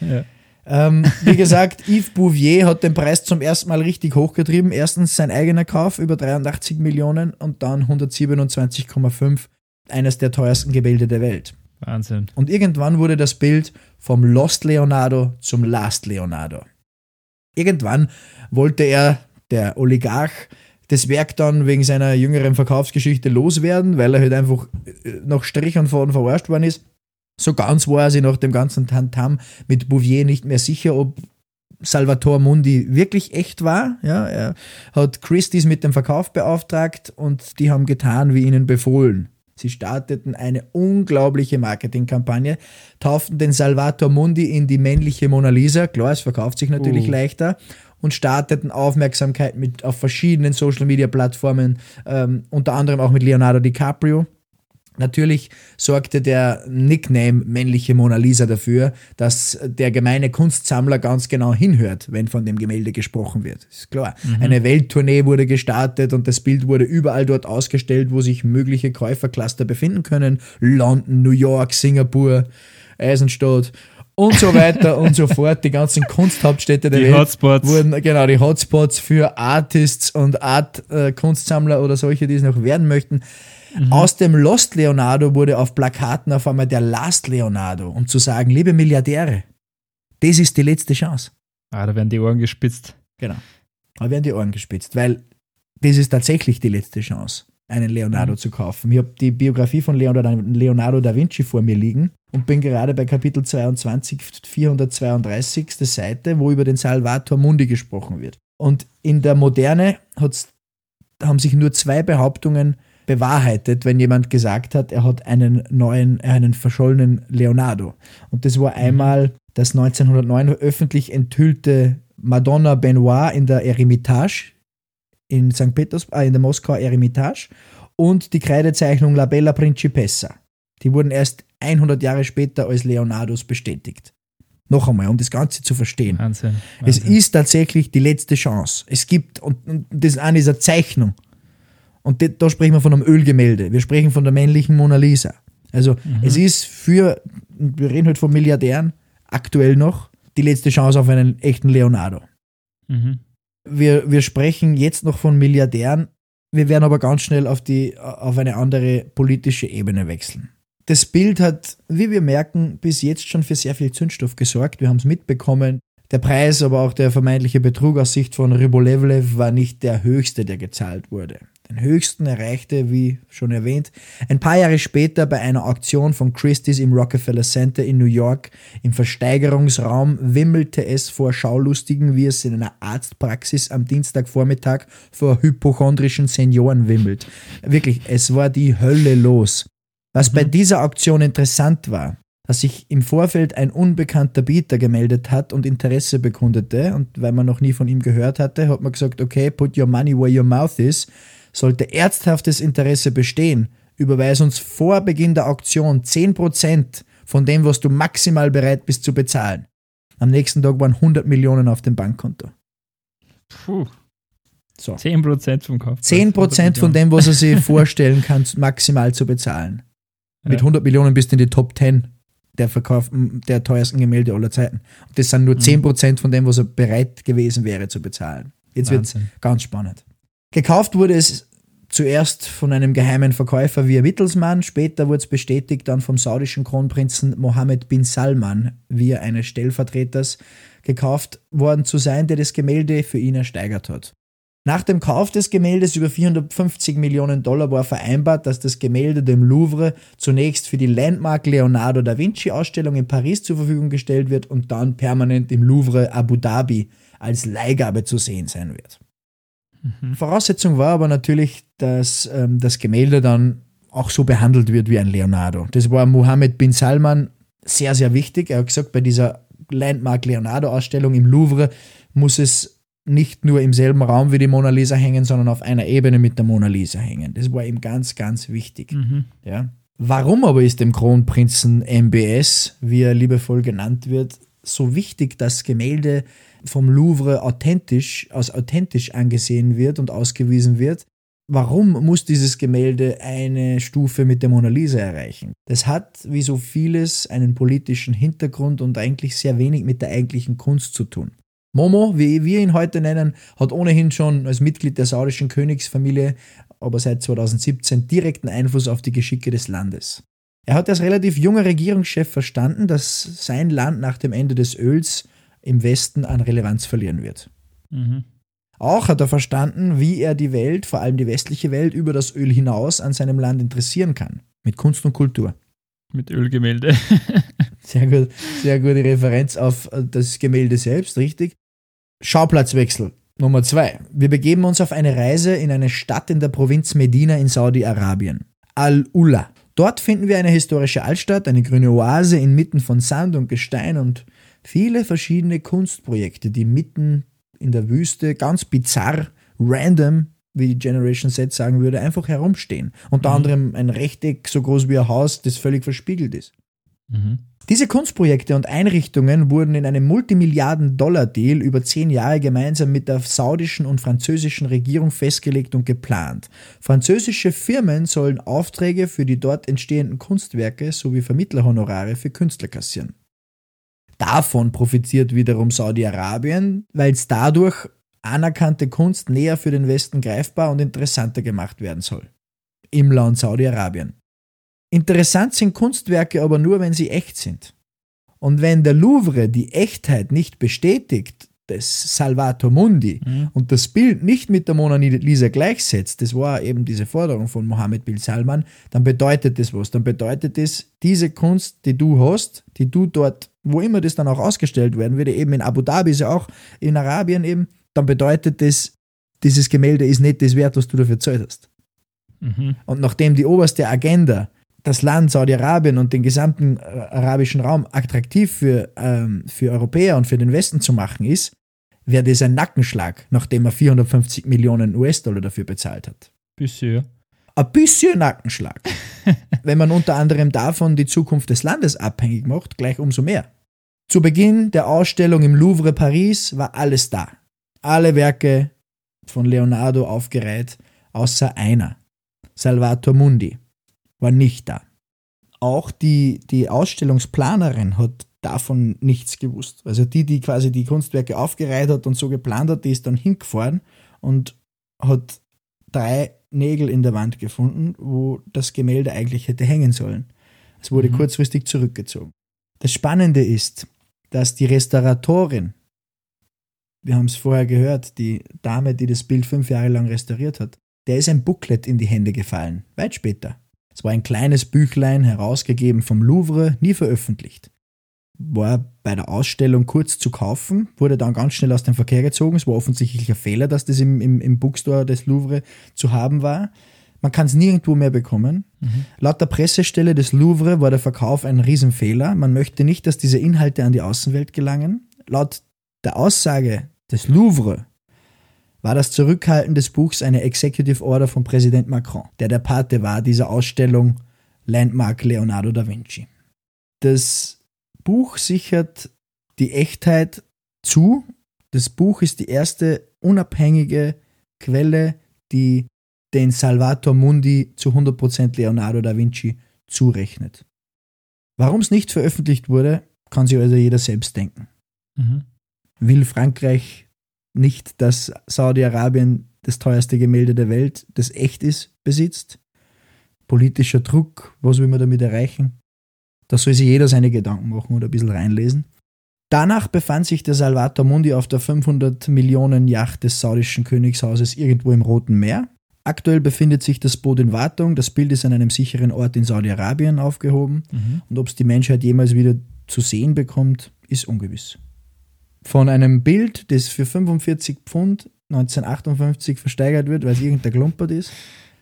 Ja. Ähm, wie gesagt, Yves Bouvier hat den Preis zum ersten Mal richtig hochgetrieben. Erstens sein eigener Kauf über 83 Millionen und dann 127,5, eines der teuersten Gemälde der Welt. Wahnsinn. Und irgendwann wurde das Bild vom Lost Leonardo zum Last Leonardo. Irgendwann wollte er, der Oligarch, das Werk dann wegen seiner jüngeren Verkaufsgeschichte loswerden, weil er halt einfach äh, nach Strich und Faden verarscht worden ist. So ganz war er sich nach dem ganzen Tantam mit Bouvier nicht mehr sicher, ob Salvatore Mundi wirklich echt war. Ja, er hat Christie's mit dem Verkauf beauftragt und die haben getan, wie ihnen befohlen. Sie starteten eine unglaubliche Marketingkampagne, tauften den Salvatore Mundi in die männliche Mona Lisa. Klar, es verkauft sich natürlich uh. leichter und starteten Aufmerksamkeit mit auf verschiedenen Social Media Plattformen, ähm, unter anderem auch mit Leonardo DiCaprio. Natürlich sorgte der Nickname männliche Mona Lisa dafür, dass der gemeine Kunstsammler ganz genau hinhört, wenn von dem Gemälde gesprochen wird. Ist klar. Mhm. Eine Welttournee wurde gestartet und das Bild wurde überall dort ausgestellt, wo sich mögliche Käufercluster befinden können. London, New York, Singapur, Eisenstadt und so weiter und so fort. Die ganzen Kunsthauptstädte der die Welt Hotspots. wurden, genau, die Hotspots für Artists und Art-Kunstsammler äh, oder solche, die es noch werden möchten. Mhm. Aus dem Lost Leonardo wurde auf Plakaten auf einmal der Last Leonardo, um zu sagen, liebe Milliardäre, das ist die letzte Chance. Ah, da werden die Ohren gespitzt. Genau. Da werden die Ohren gespitzt, weil das ist tatsächlich die letzte Chance einen Leonardo mhm. zu kaufen. Ich habe die Biografie von Leonardo da Vinci vor mir liegen und bin gerade bei Kapitel 22, 432. Seite, wo über den Salvator Mundi gesprochen wird. Und in der Moderne haben sich nur zwei Behauptungen bewahrheitet, wenn jemand gesagt hat, er hat einen neuen, einen verschollenen Leonardo. Und das war mhm. einmal das 1909 öffentlich enthüllte Madonna Benoit in der Eremitage in St. Petersburg, äh, in der Moskauer Eremitage und die Kreidezeichnung La Bella Principessa. Die wurden erst 100 Jahre später als Leonardos bestätigt. Noch einmal, um das Ganze zu verstehen. Wahnsinn, Wahnsinn. Es ist tatsächlich die letzte Chance. Es gibt, und, und das ist eine Zeichnung. Und die, da sprechen wir von einem Ölgemälde. Wir sprechen von der männlichen Mona Lisa. Also mhm. es ist für, wir reden heute von Milliardären, aktuell noch, die letzte Chance auf einen echten Leonardo. Mhm. Wir, wir sprechen jetzt noch von Milliardären, wir werden aber ganz schnell auf, die, auf eine andere politische Ebene wechseln. Das Bild hat, wie wir merken, bis jetzt schon für sehr viel Zündstoff gesorgt. Wir haben es mitbekommen. Der Preis, aber auch der vermeintliche Betrug aus Sicht von Rybolevlev war nicht der höchste, der gezahlt wurde. Den höchsten erreichte, wie schon erwähnt, ein paar Jahre später bei einer Auktion von Christie's im Rockefeller Center in New York. Im Versteigerungsraum wimmelte es vor Schaulustigen, wie es in einer Arztpraxis am Dienstagvormittag vor hypochondrischen Senioren wimmelt. Wirklich, es war die Hölle los. Was bei dieser Auktion interessant war, dass sich im Vorfeld ein unbekannter Bieter gemeldet hat und Interesse bekundete. Und weil man noch nie von ihm gehört hatte, hat man gesagt, okay, put your money where your mouth is. Sollte ernsthaftes Interesse bestehen, überweis uns vor Beginn der Auktion 10% von dem, was du maximal bereit bist zu bezahlen. Am nächsten Tag waren 100 Millionen auf dem Bankkonto. Puh. So. 10% vom Kauf. 10% von dem, was er sich vorstellen kann, maximal zu bezahlen. Ja. Mit 100 Millionen bist du in die Top 10 der Verkauf der teuersten Gemälde aller Zeiten. Und das sind nur mhm. 10% von dem, was er bereit gewesen wäre zu bezahlen. Jetzt wird es ganz spannend. Gekauft wurde es zuerst von einem geheimen Verkäufer via Mittelsmann, später wurde es bestätigt dann vom saudischen Kronprinzen Mohammed bin Salman via eines Stellvertreters gekauft worden zu sein, der das Gemälde für ihn ersteigert hat. Nach dem Kauf des Gemäldes über 450 Millionen Dollar war vereinbart, dass das Gemälde dem Louvre zunächst für die Landmark Leonardo da Vinci Ausstellung in Paris zur Verfügung gestellt wird und dann permanent im Louvre Abu Dhabi als Leihgabe zu sehen sein wird. Mhm. Voraussetzung war aber natürlich, dass ähm, das Gemälde dann auch so behandelt wird wie ein Leonardo. Das war Mohammed bin Salman sehr, sehr wichtig. Er hat gesagt, bei dieser Landmark Leonardo Ausstellung im Louvre muss es nicht nur im selben Raum wie die Mona Lisa hängen, sondern auf einer Ebene mit der Mona Lisa hängen. Das war ihm ganz, ganz wichtig. Mhm. Ja. Warum aber ist dem Kronprinzen MBS, wie er liebevoll genannt wird, so wichtig, dass Gemälde vom Louvre authentisch, als authentisch angesehen wird und ausgewiesen wird? Warum muss dieses Gemälde eine Stufe mit der Mona Lisa erreichen? Das hat, wie so vieles, einen politischen Hintergrund und eigentlich sehr wenig mit der eigentlichen Kunst zu tun. Momo, wie wir ihn heute nennen, hat ohnehin schon als Mitglied der saudischen Königsfamilie, aber seit 2017 direkten Einfluss auf die Geschicke des Landes. Er hat als relativ junger Regierungschef verstanden, dass sein Land nach dem Ende des Öls im Westen an Relevanz verlieren wird. Mhm. Auch hat er verstanden, wie er die Welt, vor allem die westliche Welt, über das Öl hinaus an seinem Land interessieren kann. Mit Kunst und Kultur. Mit Ölgemälde. sehr gut, sehr gute Referenz auf das Gemälde selbst, richtig. Schauplatzwechsel. Nummer zwei. Wir begeben uns auf eine Reise in eine Stadt in der Provinz Medina in Saudi-Arabien. Al-Ula. Dort finden wir eine historische Altstadt, eine grüne Oase inmitten von Sand und Gestein und viele verschiedene Kunstprojekte, die mitten in der Wüste ganz bizarr, random, wie die Generation Z sagen würde, einfach herumstehen. Unter mhm. anderem ein Rechteck so groß wie ein Haus, das völlig verspiegelt ist. Mhm. Diese Kunstprojekte und Einrichtungen wurden in einem Multimilliarden-Dollar-Deal über zehn Jahre gemeinsam mit der saudischen und französischen Regierung festgelegt und geplant. Französische Firmen sollen Aufträge für die dort entstehenden Kunstwerke sowie Vermittlerhonorare für Künstler kassieren. Davon profitiert wiederum Saudi-Arabien, weil es dadurch anerkannte Kunst näher für den Westen greifbar und interessanter gemacht werden soll. Im Land Saudi-Arabien. Interessant sind Kunstwerke aber nur, wenn sie echt sind. Und wenn der Louvre die Echtheit nicht bestätigt, des Salvator Mundi mhm. und das Bild nicht mit der Mona Lisa gleichsetzt, das war eben diese Forderung von Mohammed bin Salman, dann bedeutet das was. Dann bedeutet das, diese Kunst, die du hast, die du dort, wo immer das dann auch ausgestellt werden würde, eben in Abu Dhabi ist ja auch in Arabien eben, dann bedeutet das, dieses Gemälde ist nicht das wert, was du dafür zahlt hast. Mhm. Und nachdem die oberste Agenda das Land Saudi-Arabien und den gesamten äh, arabischen Raum attraktiv für, ähm, für Europäer und für den Westen zu machen ist, wäre das ein Nackenschlag, nachdem er 450 Millionen US-Dollar dafür bezahlt hat. Bisschen. Ein bisschen Nackenschlag. Wenn man unter anderem davon die Zukunft des Landes abhängig macht, gleich umso mehr. Zu Beginn der Ausstellung im Louvre Paris war alles da. Alle Werke von Leonardo aufgereiht, außer einer. Salvator Mundi war nicht da. Auch die, die Ausstellungsplanerin hat davon nichts gewusst. Also die, die quasi die Kunstwerke aufgereiht hat und so geplant hat, die ist dann hingefahren und hat drei Nägel in der Wand gefunden, wo das Gemälde eigentlich hätte hängen sollen. Es wurde mhm. kurzfristig zurückgezogen. Das Spannende ist, dass die Restauratorin, wir haben es vorher gehört, die Dame, die das Bild fünf Jahre lang restauriert hat, der ist ein Booklet in die Hände gefallen, weit später. Es war ein kleines Büchlein, herausgegeben vom Louvre, nie veröffentlicht. War bei der Ausstellung kurz zu kaufen, wurde dann ganz schnell aus dem Verkehr gezogen. Es war offensichtlich ein Fehler, dass das im, im, im Bookstore des Louvre zu haben war. Man kann es nirgendwo mehr bekommen. Mhm. Laut der Pressestelle des Louvre war der Verkauf ein Riesenfehler. Man möchte nicht, dass diese Inhalte an die Außenwelt gelangen. Laut der Aussage des Louvre war das Zurückhalten des Buchs eine Executive Order von Präsident Macron, der der Pate war dieser Ausstellung Landmark Leonardo da Vinci. Das Buch sichert die Echtheit zu. Das Buch ist die erste unabhängige Quelle, die den Salvator Mundi zu 100% Leonardo da Vinci zurechnet. Warum es nicht veröffentlicht wurde, kann sich also jeder selbst denken. Mhm. Will Frankreich nicht, dass Saudi-Arabien das teuerste Gemälde der Welt, das echt ist, besitzt? Politischer Druck, was will man damit erreichen? Da soll sich jeder seine Gedanken machen oder ein bisschen reinlesen. Danach befand sich der Salvator Mundi auf der 500 Millionen Yacht des saudischen Königshauses irgendwo im Roten Meer. Aktuell befindet sich das Boot in Wartung. Das Bild ist an einem sicheren Ort in Saudi-Arabien aufgehoben. Mhm. Und ob es die Menschheit jemals wieder zu sehen bekommt, ist ungewiss von einem Bild, das für 45 Pfund 1958 versteigert wird, weil es irgendein Klumpert ist,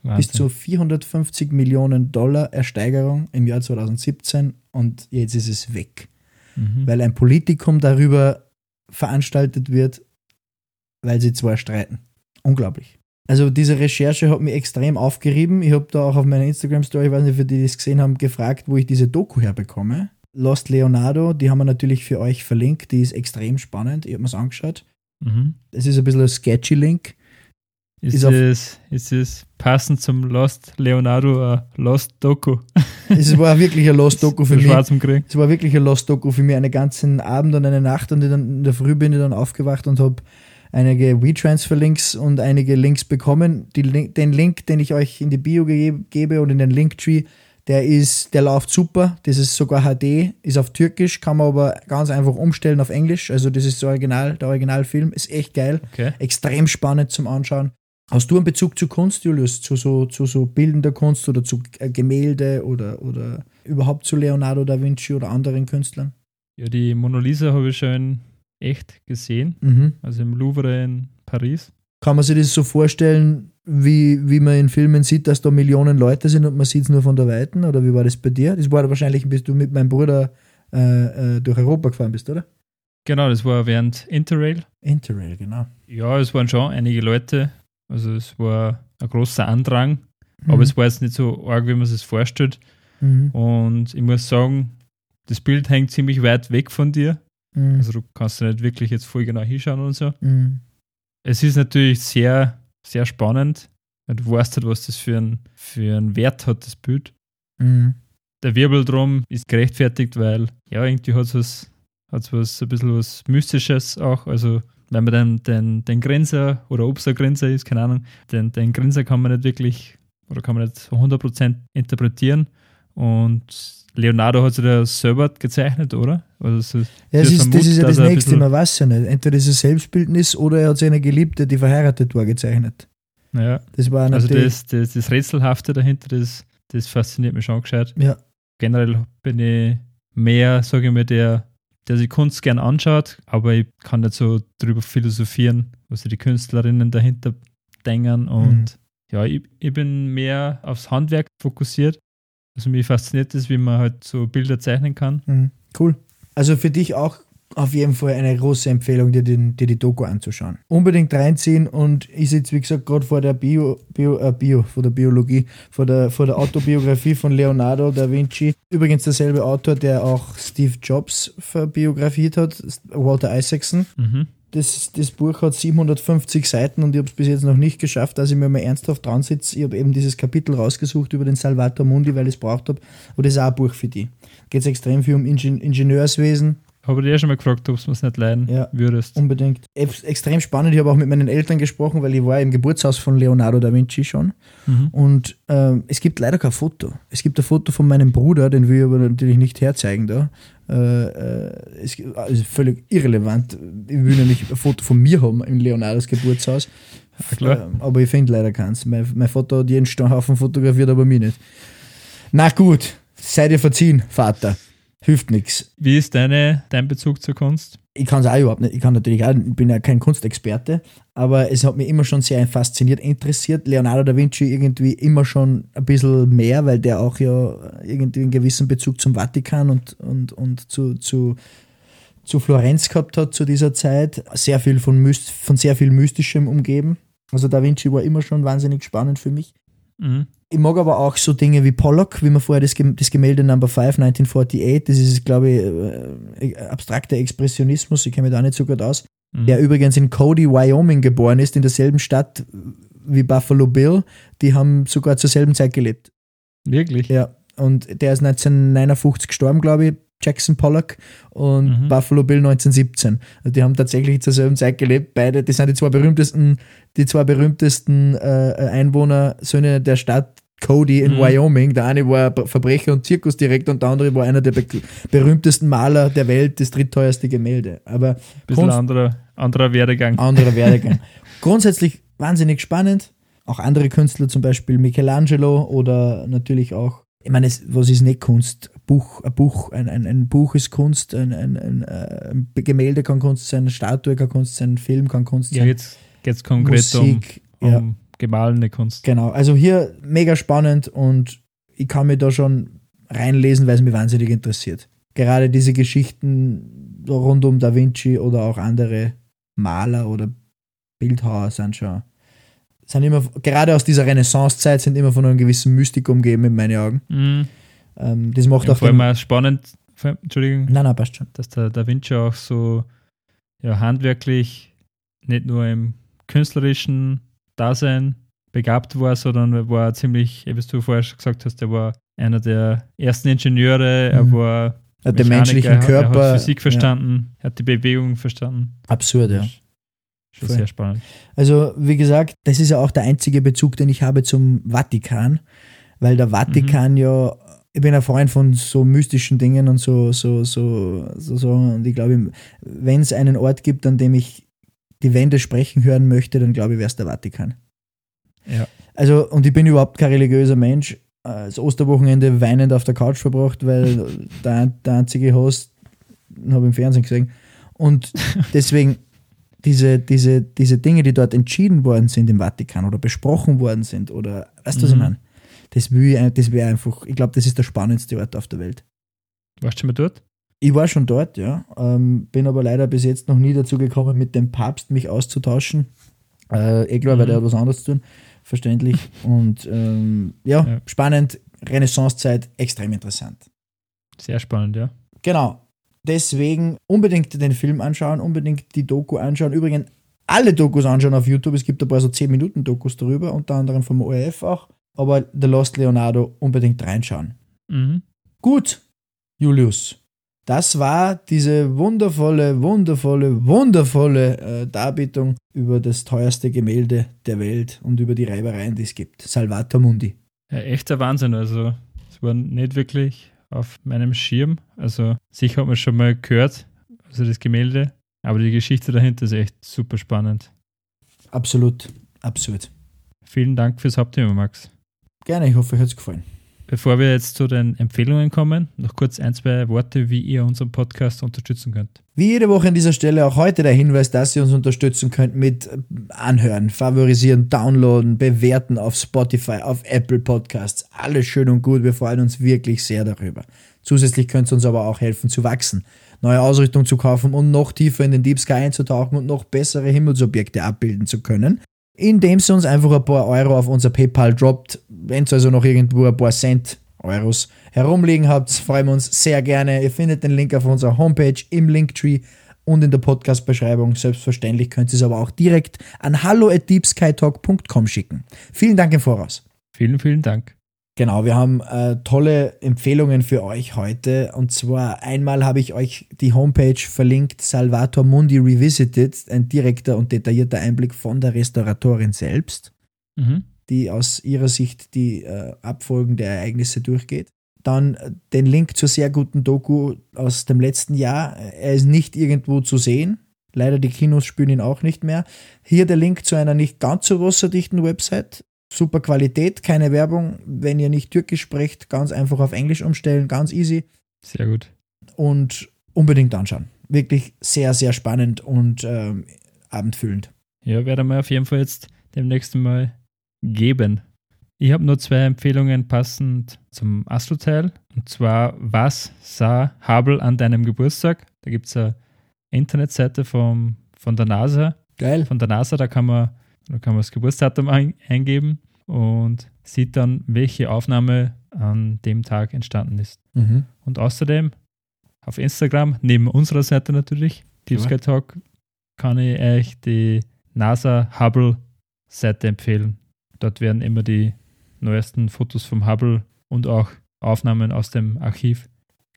Wahnsinn. bis zu 450 Millionen Dollar Ersteigerung im Jahr 2017 und jetzt ist es weg. Mhm. Weil ein Politikum darüber veranstaltet wird, weil sie zwar streiten. Unglaublich. Also diese Recherche hat mich extrem aufgerieben. Ich habe da auch auf meiner Instagram-Story, ich weiß nicht, für die, die das gesehen haben, gefragt, wo ich diese Doku herbekomme. Lost Leonardo, die haben wir natürlich für euch verlinkt. Die ist extrem spannend. Ich habe mir es angeschaut. Mhm. Es ist ein bisschen ein sketchy Link. Ist, ist, es, ist es passend zum Lost Leonardo ein Lost Doku? Es war wirklich ein Lost Doku für mich. Es war wirklich ein Lost Doku für mich. Einen ganzen Abend und eine Nacht und dann in der Früh bin ich dann aufgewacht und habe einige WeTransfer-Links und einige Links bekommen. Die, den Link, den ich euch in die Bio gebe und in den Linktree, der ist, der läuft super. Das ist sogar HD, ist auf Türkisch, kann man aber ganz einfach umstellen auf Englisch. Also das ist das Original, der Originalfilm. Ist echt geil. Okay. Extrem spannend zum Anschauen. Hast du einen Bezug zu Kunst, Julius? Zu so, zu so bildender Kunst oder zu äh, Gemälde oder, oder überhaupt zu Leonardo da Vinci oder anderen Künstlern? Ja, die Mona Lisa habe ich schon echt gesehen. Mhm. Also im Louvre in Paris. Kann man sich das so vorstellen, wie, wie man in Filmen sieht, dass da Millionen Leute sind und man sieht es nur von der Weiten? Oder wie war das bei dir? Das war wahrscheinlich, bis du mit meinem Bruder äh, äh, durch Europa gefahren bist, oder? Genau, das war während Interrail. Interrail, genau. Ja, es waren schon einige Leute. Also es war ein großer Andrang, mhm. aber es war jetzt nicht so arg, wie man es sich vorstellt. Mhm. Und ich muss sagen, das Bild hängt ziemlich weit weg von dir. Mhm. Also du kannst nicht wirklich jetzt voll genau hinschauen und so. Mhm. Es ist natürlich sehr sehr spannend, weil du weißt halt, was das für, ein, für einen Wert hat, das Bild. Mhm. Der Wirbel drum ist gerechtfertigt, weil ja, irgendwie hat es was, hat's was, ein bisschen was Mystisches auch. Also, wenn man dann den, den Grenzer oder ob es ein Grenzer ist, keine Ahnung, den, den Grenzer kann man nicht wirklich oder kann man nicht 100% interpretieren. Und Leonardo hat sich da selber gezeichnet, oder? Also ja, das ist, das ist ja das Nächste, man weiß ja nicht. Entweder ist es Selbstbildnis oder er hat seine Geliebte, die verheiratet war, gezeichnet. Ja. Das war also das, das, das Rätselhafte dahinter, das, das fasziniert mich schon gescheit. Ja. Generell bin ich mehr, sage ich mal, der, der sich Kunst gern anschaut, aber ich kann nicht so drüber philosophieren, was die Künstlerinnen dahinter denken und mhm. ja, ich, ich bin mehr aufs Handwerk fokussiert. Also mich fasziniert es, wie man halt so Bilder zeichnen kann. Mhm. Cool. Also für dich auch auf jeden Fall eine große Empfehlung, dir, den, dir die Doku anzuschauen. Unbedingt reinziehen und ich sitze, wie gesagt, gerade vor der Bio, Bio, äh, Bio, vor der Biologie, vor der, vor der Autobiografie von Leonardo da Vinci. Übrigens derselbe Autor, der auch Steve Jobs verbiografiert hat, Walter Isaacson. Mhm. Das, das Buch hat 750 Seiten und ich habe es bis jetzt noch nicht geschafft, dass ich mir mal ernsthaft dran sitze. Ich habe eben dieses Kapitel rausgesucht über den Salvator Mundi, weil ich es braucht habe. Aber das ist auch ein Buch für die. Geht es extrem viel um Ingen Ingenieurswesen, Habe ich dir ja schon mal gefragt, ob du es nicht leiden Ja. würdest. Unbedingt. Ex- Extrem spannend. Ich habe auch mit meinen Eltern gesprochen, weil ich war im Geburtshaus von Leonardo da Vinci schon. Mhm. Und ähm, es gibt leider kein Foto. Es gibt ein Foto von meinem Bruder, den will ich aber natürlich nicht herzeigen da. Äh, äh, es gibt- also völlig irrelevant. Ich will nämlich ein Foto von mir haben im Leonardos Geburtshaus. Ja. Ähm, aber ich finde leider keins. Mein, mein Vater hat jeden Haufen fotografiert, aber mich nicht. Na gut, sei dir verziehen, Vater. Hilft nichts. Wie ist deine, dein Bezug zur Kunst? Ich kann es auch überhaupt nicht. Ich kann natürlich auch, ich bin ja kein Kunstexperte, aber es hat mich immer schon sehr fasziniert, interessiert. Leonardo da Vinci irgendwie immer schon ein bisschen mehr, weil der auch ja irgendwie einen gewissen Bezug zum Vatikan und, und, und zu, zu, zu Florenz gehabt hat zu dieser Zeit. Sehr viel von, Myst von sehr viel Mystischem umgeben. Also da Vinci war immer schon wahnsinnig spannend für mich. Mhm. Ich mag aber auch so Dinge wie Pollock, wie man vorher das, das Gemälde Number 5, 1948, das ist, glaube ich, äh, abstrakter Expressionismus, ich kenne mich da nicht so gut aus. Mhm. Der übrigens in Cody, Wyoming geboren ist, in derselben Stadt wie Buffalo Bill. Die haben sogar zur selben Zeit gelebt. Wirklich? Ja, und der ist 1959 gestorben, glaube ich, Jackson Pollock und Mhm. Buffalo Bill 1917. Also die haben tatsächlich zur selben Zeit gelebt. Beide, das sind die zwei berühmtesten, die zwei berühmtesten äh, Einwohnersöhne der Stadt. Cody in Mhm. Wyoming. Der eine war Verbrecher und Zirkusdirektor und der andere war einer der be berühmtesten Maler der Welt, das drittteuerste Gemälde. Aber Bisschen anderer, anderer Werdegang. anderer Werdegang. Grundsätzlich wahnsinnig spannend. Auch andere Künstler, zum Beispiel Michelangelo oder natürlich auch, ich meine, was ist nicht Kunst? Buch, ein Buch, ein, ein, ein Buch ist Kunst, ein, ein, ein, ein Gemälde kann Kunst sein, eine Statue kann Kunst sein, ein Film kann Kunst Ja, sein, jetzt geht es konkret Musik. um, ja. Gemahlene Kunst. Genau, also hier mega spannend und ich kann mich da schon reinlesen, weil es mich wahnsinnig interessiert. Gerade diese Geschichten rund um Da Vinci oder auch andere Maler oder Bildhauer sind schon, sind immer, gerade aus dieser Renaissance-Zeit sind immer von einem gewissen Mystik umgeben in meinen Augen. Mhm. Ähm, das macht Ja, auch vor allem spannend, Entschuldigung, Nein, nein, passt schon. dass der Da Vinci auch so ja, handwerklich nicht nur im künstlerischen Dasein begabt war, sondern er war ziemlich, wie du vorher schon gesagt hast, er war einer der ersten Ingenieure, er Mhm. war Er hat den menschlichen er Körper. Er hat Physik ja, verstanden, er hat die Bewegung verstanden. absurd, ja. Schon Voll. sehr spannend. Also, wie gesagt, das ist ja auch der einzige Bezug, den ich habe zum Vatikan, weil der Vatikan ja, ich bin ein Freund von so mystischen Dingen und so, so, so, so, so und ich glaube, wenn es einen Ort gibt, an dem ich die Wände sprechen hören möchte, dann glaube ich, wäre es der Vatikan. Ja. Also, und ich bin überhaupt kein religiöser Mensch. Das Osterwochenende weinend auf der Couch verbracht, weil der, der einzige Host habe ich im Fernsehen gesehen. Und deswegen, diese, diese, diese Dinge, die dort entschieden worden sind im Vatikan oder besprochen worden sind, oder weißt du, was ich Mhm. meine? Das, will ich- das wäre einfach, ich glaube, das ist der spannendste Ort auf der Welt. Warst du schon mal dort? Ich war schon dort, ja, ähm, bin aber leider bis jetzt noch nie dazu gekommen, mit dem Papst mich auszutauschen. Äh, eh klar, weil Mhm. der hat was anderes zu tun, verständlich. Und ähm, ja, Ja. spannend, Renaissancezeit, extrem interessant. Sehr spannend, ja. Genau. Deswegen unbedingt den Film anschauen, unbedingt die Doku anschauen. Übrigens alle Dokus anschauen auf YouTube. Es gibt ein paar so 10 Minuten Dokus darüber, unter anderem vom ORF auch. Aber The Lost Leonardo unbedingt reinschauen. Mhm. Gut, Julius. Das war diese wundervolle, wundervolle, wundervolle äh, Darbietung über das teuerste Gemälde der Welt und über die Reibereien, die es gibt. Salvator Mundi. Ja, echter Wahnsinn. Also, es war nicht wirklich auf meinem Schirm. Also, sicher hat man schon mal gehört, also das Gemälde, aber die Geschichte dahinter ist echt super spannend. Absolut absurd. Vielen Dank fürs Hauptthema, Max. Gerne, ich hoffe, euch hat es gefallen. Bevor wir jetzt zu den Empfehlungen kommen, noch kurz ein, zwei Worte, wie ihr unseren Podcast unterstützen könnt. Wie jede Woche an dieser Stelle auch heute der Hinweis, dass ihr uns unterstützen könnt mit äh, Anhören, Favorisieren, Downloaden, Bewerten auf Spotify, auf Apple Podcasts. Alles schön und gut. Wir freuen uns wirklich sehr darüber. Zusätzlich könnt ihr uns aber auch helfen zu wachsen, neue Ausrichtung zu kaufen und noch tiefer in den Deep Sky einzutauchen und noch bessere Himmelsobjekte abbilden zu können. Indem ihr uns einfach ein paar Euro auf unser PayPal droppt. Wenn ihr also noch irgendwo ein paar Cent Euros herumliegen habt, freuen wir uns sehr gerne. Ihr findet den Link auf unserer Homepage im Linktree und in der Podcast-Beschreibung. Selbstverständlich könnt ihr es aber auch direkt an hallo at deepskytalk.com schicken. Vielen Dank im Voraus. Vielen, vielen Dank. Genau, wir haben äh, tolle Empfehlungen für euch heute. Und zwar einmal habe ich euch die Homepage verlinkt, Salvator Mundi Revisited, ein direkter und detaillierter Einblick von der Restauratorin selbst, Mhm. die aus ihrer Sicht die äh, Abfolgen der Ereignisse durchgeht. Dann äh, den Link zur sehr guten Doku aus dem letzten Jahr. Er ist nicht irgendwo zu sehen. Leider die Kinos spüren ihn auch nicht mehr. Hier der Link zu einer nicht ganz so wasserdichten Website. Super Qualität, keine Werbung. Wenn ihr nicht Türkisch sprecht, ganz einfach auf Englisch umstellen, ganz easy. Sehr gut. Und unbedingt anschauen. Wirklich sehr, sehr spannend und ähm, abendfüllend. Ja, werde mir auf jeden Fall jetzt demnächst mal geben. Ich habe nur zwei Empfehlungen passend zum Astro-Teil. Und zwar, was sah Hubble an deinem Geburtstag? Da gibt es eine Internetseite vom, von der NASA. Geil. Von der NASA, da kann man, da kann man das Geburtsdatum ein, eingeben und sieht dann, welche Aufnahme an dem Tag entstanden ist. Mhm. Und außerdem auf Instagram, neben unserer Seite natürlich, Deep. Sky Talk, kann ich euch die NASA Hubble Seite empfehlen. Dort werden immer die neuesten Fotos vom Hubble und auch Aufnahmen aus dem Archiv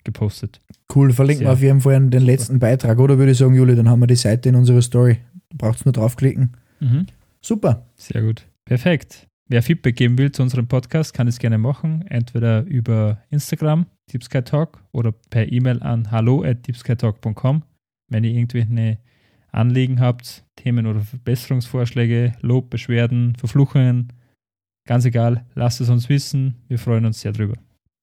gepostet. Cool, verlinken wir auf jeden Fall den letzten Beitrag, oder würde ich sagen, Juli, dann haben wir die Seite in unserer Story. Braucht nur draufklicken. Mhm. Super. Sehr gut. Perfekt. Wer Feedback geben will zu unserem Podcast, kann es gerne machen. Entweder über Instagram, Deep Sky Talk, oder per E-Mail an hallo at deepskytalk.com. Wenn ihr irgendwelche Anliegen habt, Themen oder Verbesserungsvorschläge, Lob, Beschwerden, Verfluchungen, ganz egal, lasst es uns wissen. Wir freuen uns sehr drüber.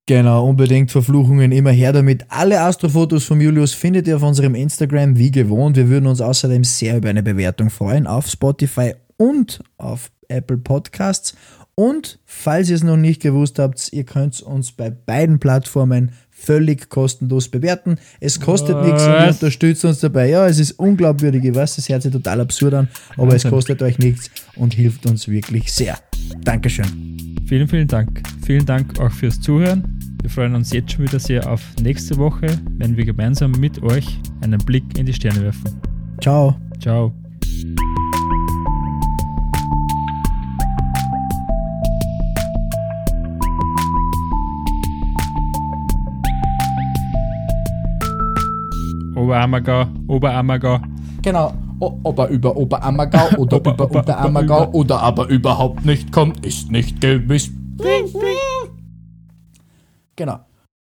Genau, unbedingt Verfluchungen immer her damit. Alle Astrofotos von Julius findet ihr auf unserem Instagram wie gewohnt. Wir würden uns außerdem sehr über eine Bewertung freuen auf Spotify und auf Apple Podcasts. Und falls ihr es noch nicht gewusst habt, ihr könnt uns bei beiden Plattformen völlig kostenlos bewerten. Es kostet Was? nichts und ihr unterstützt uns dabei. Ja, es ist unglaubwürdig, ich weiß, das hört sich total absurd an, aber es Wahnsinn. kostet euch nichts und hilft uns wirklich sehr. Dankeschön. Vielen, vielen Dank. Vielen Dank auch fürs Zuhören. Wir freuen uns jetzt schon wieder sehr auf nächste Woche, wenn wir gemeinsam mit euch einen Blick in die Sterne werfen. Ciao. Ciao. Oberammergau, Oberammergau. Genau. O ob er über Oberammergau oder Ober- über Ober- Unterammergau über- oder aber überhaupt nicht kommt, ist nicht gewiss. Genau.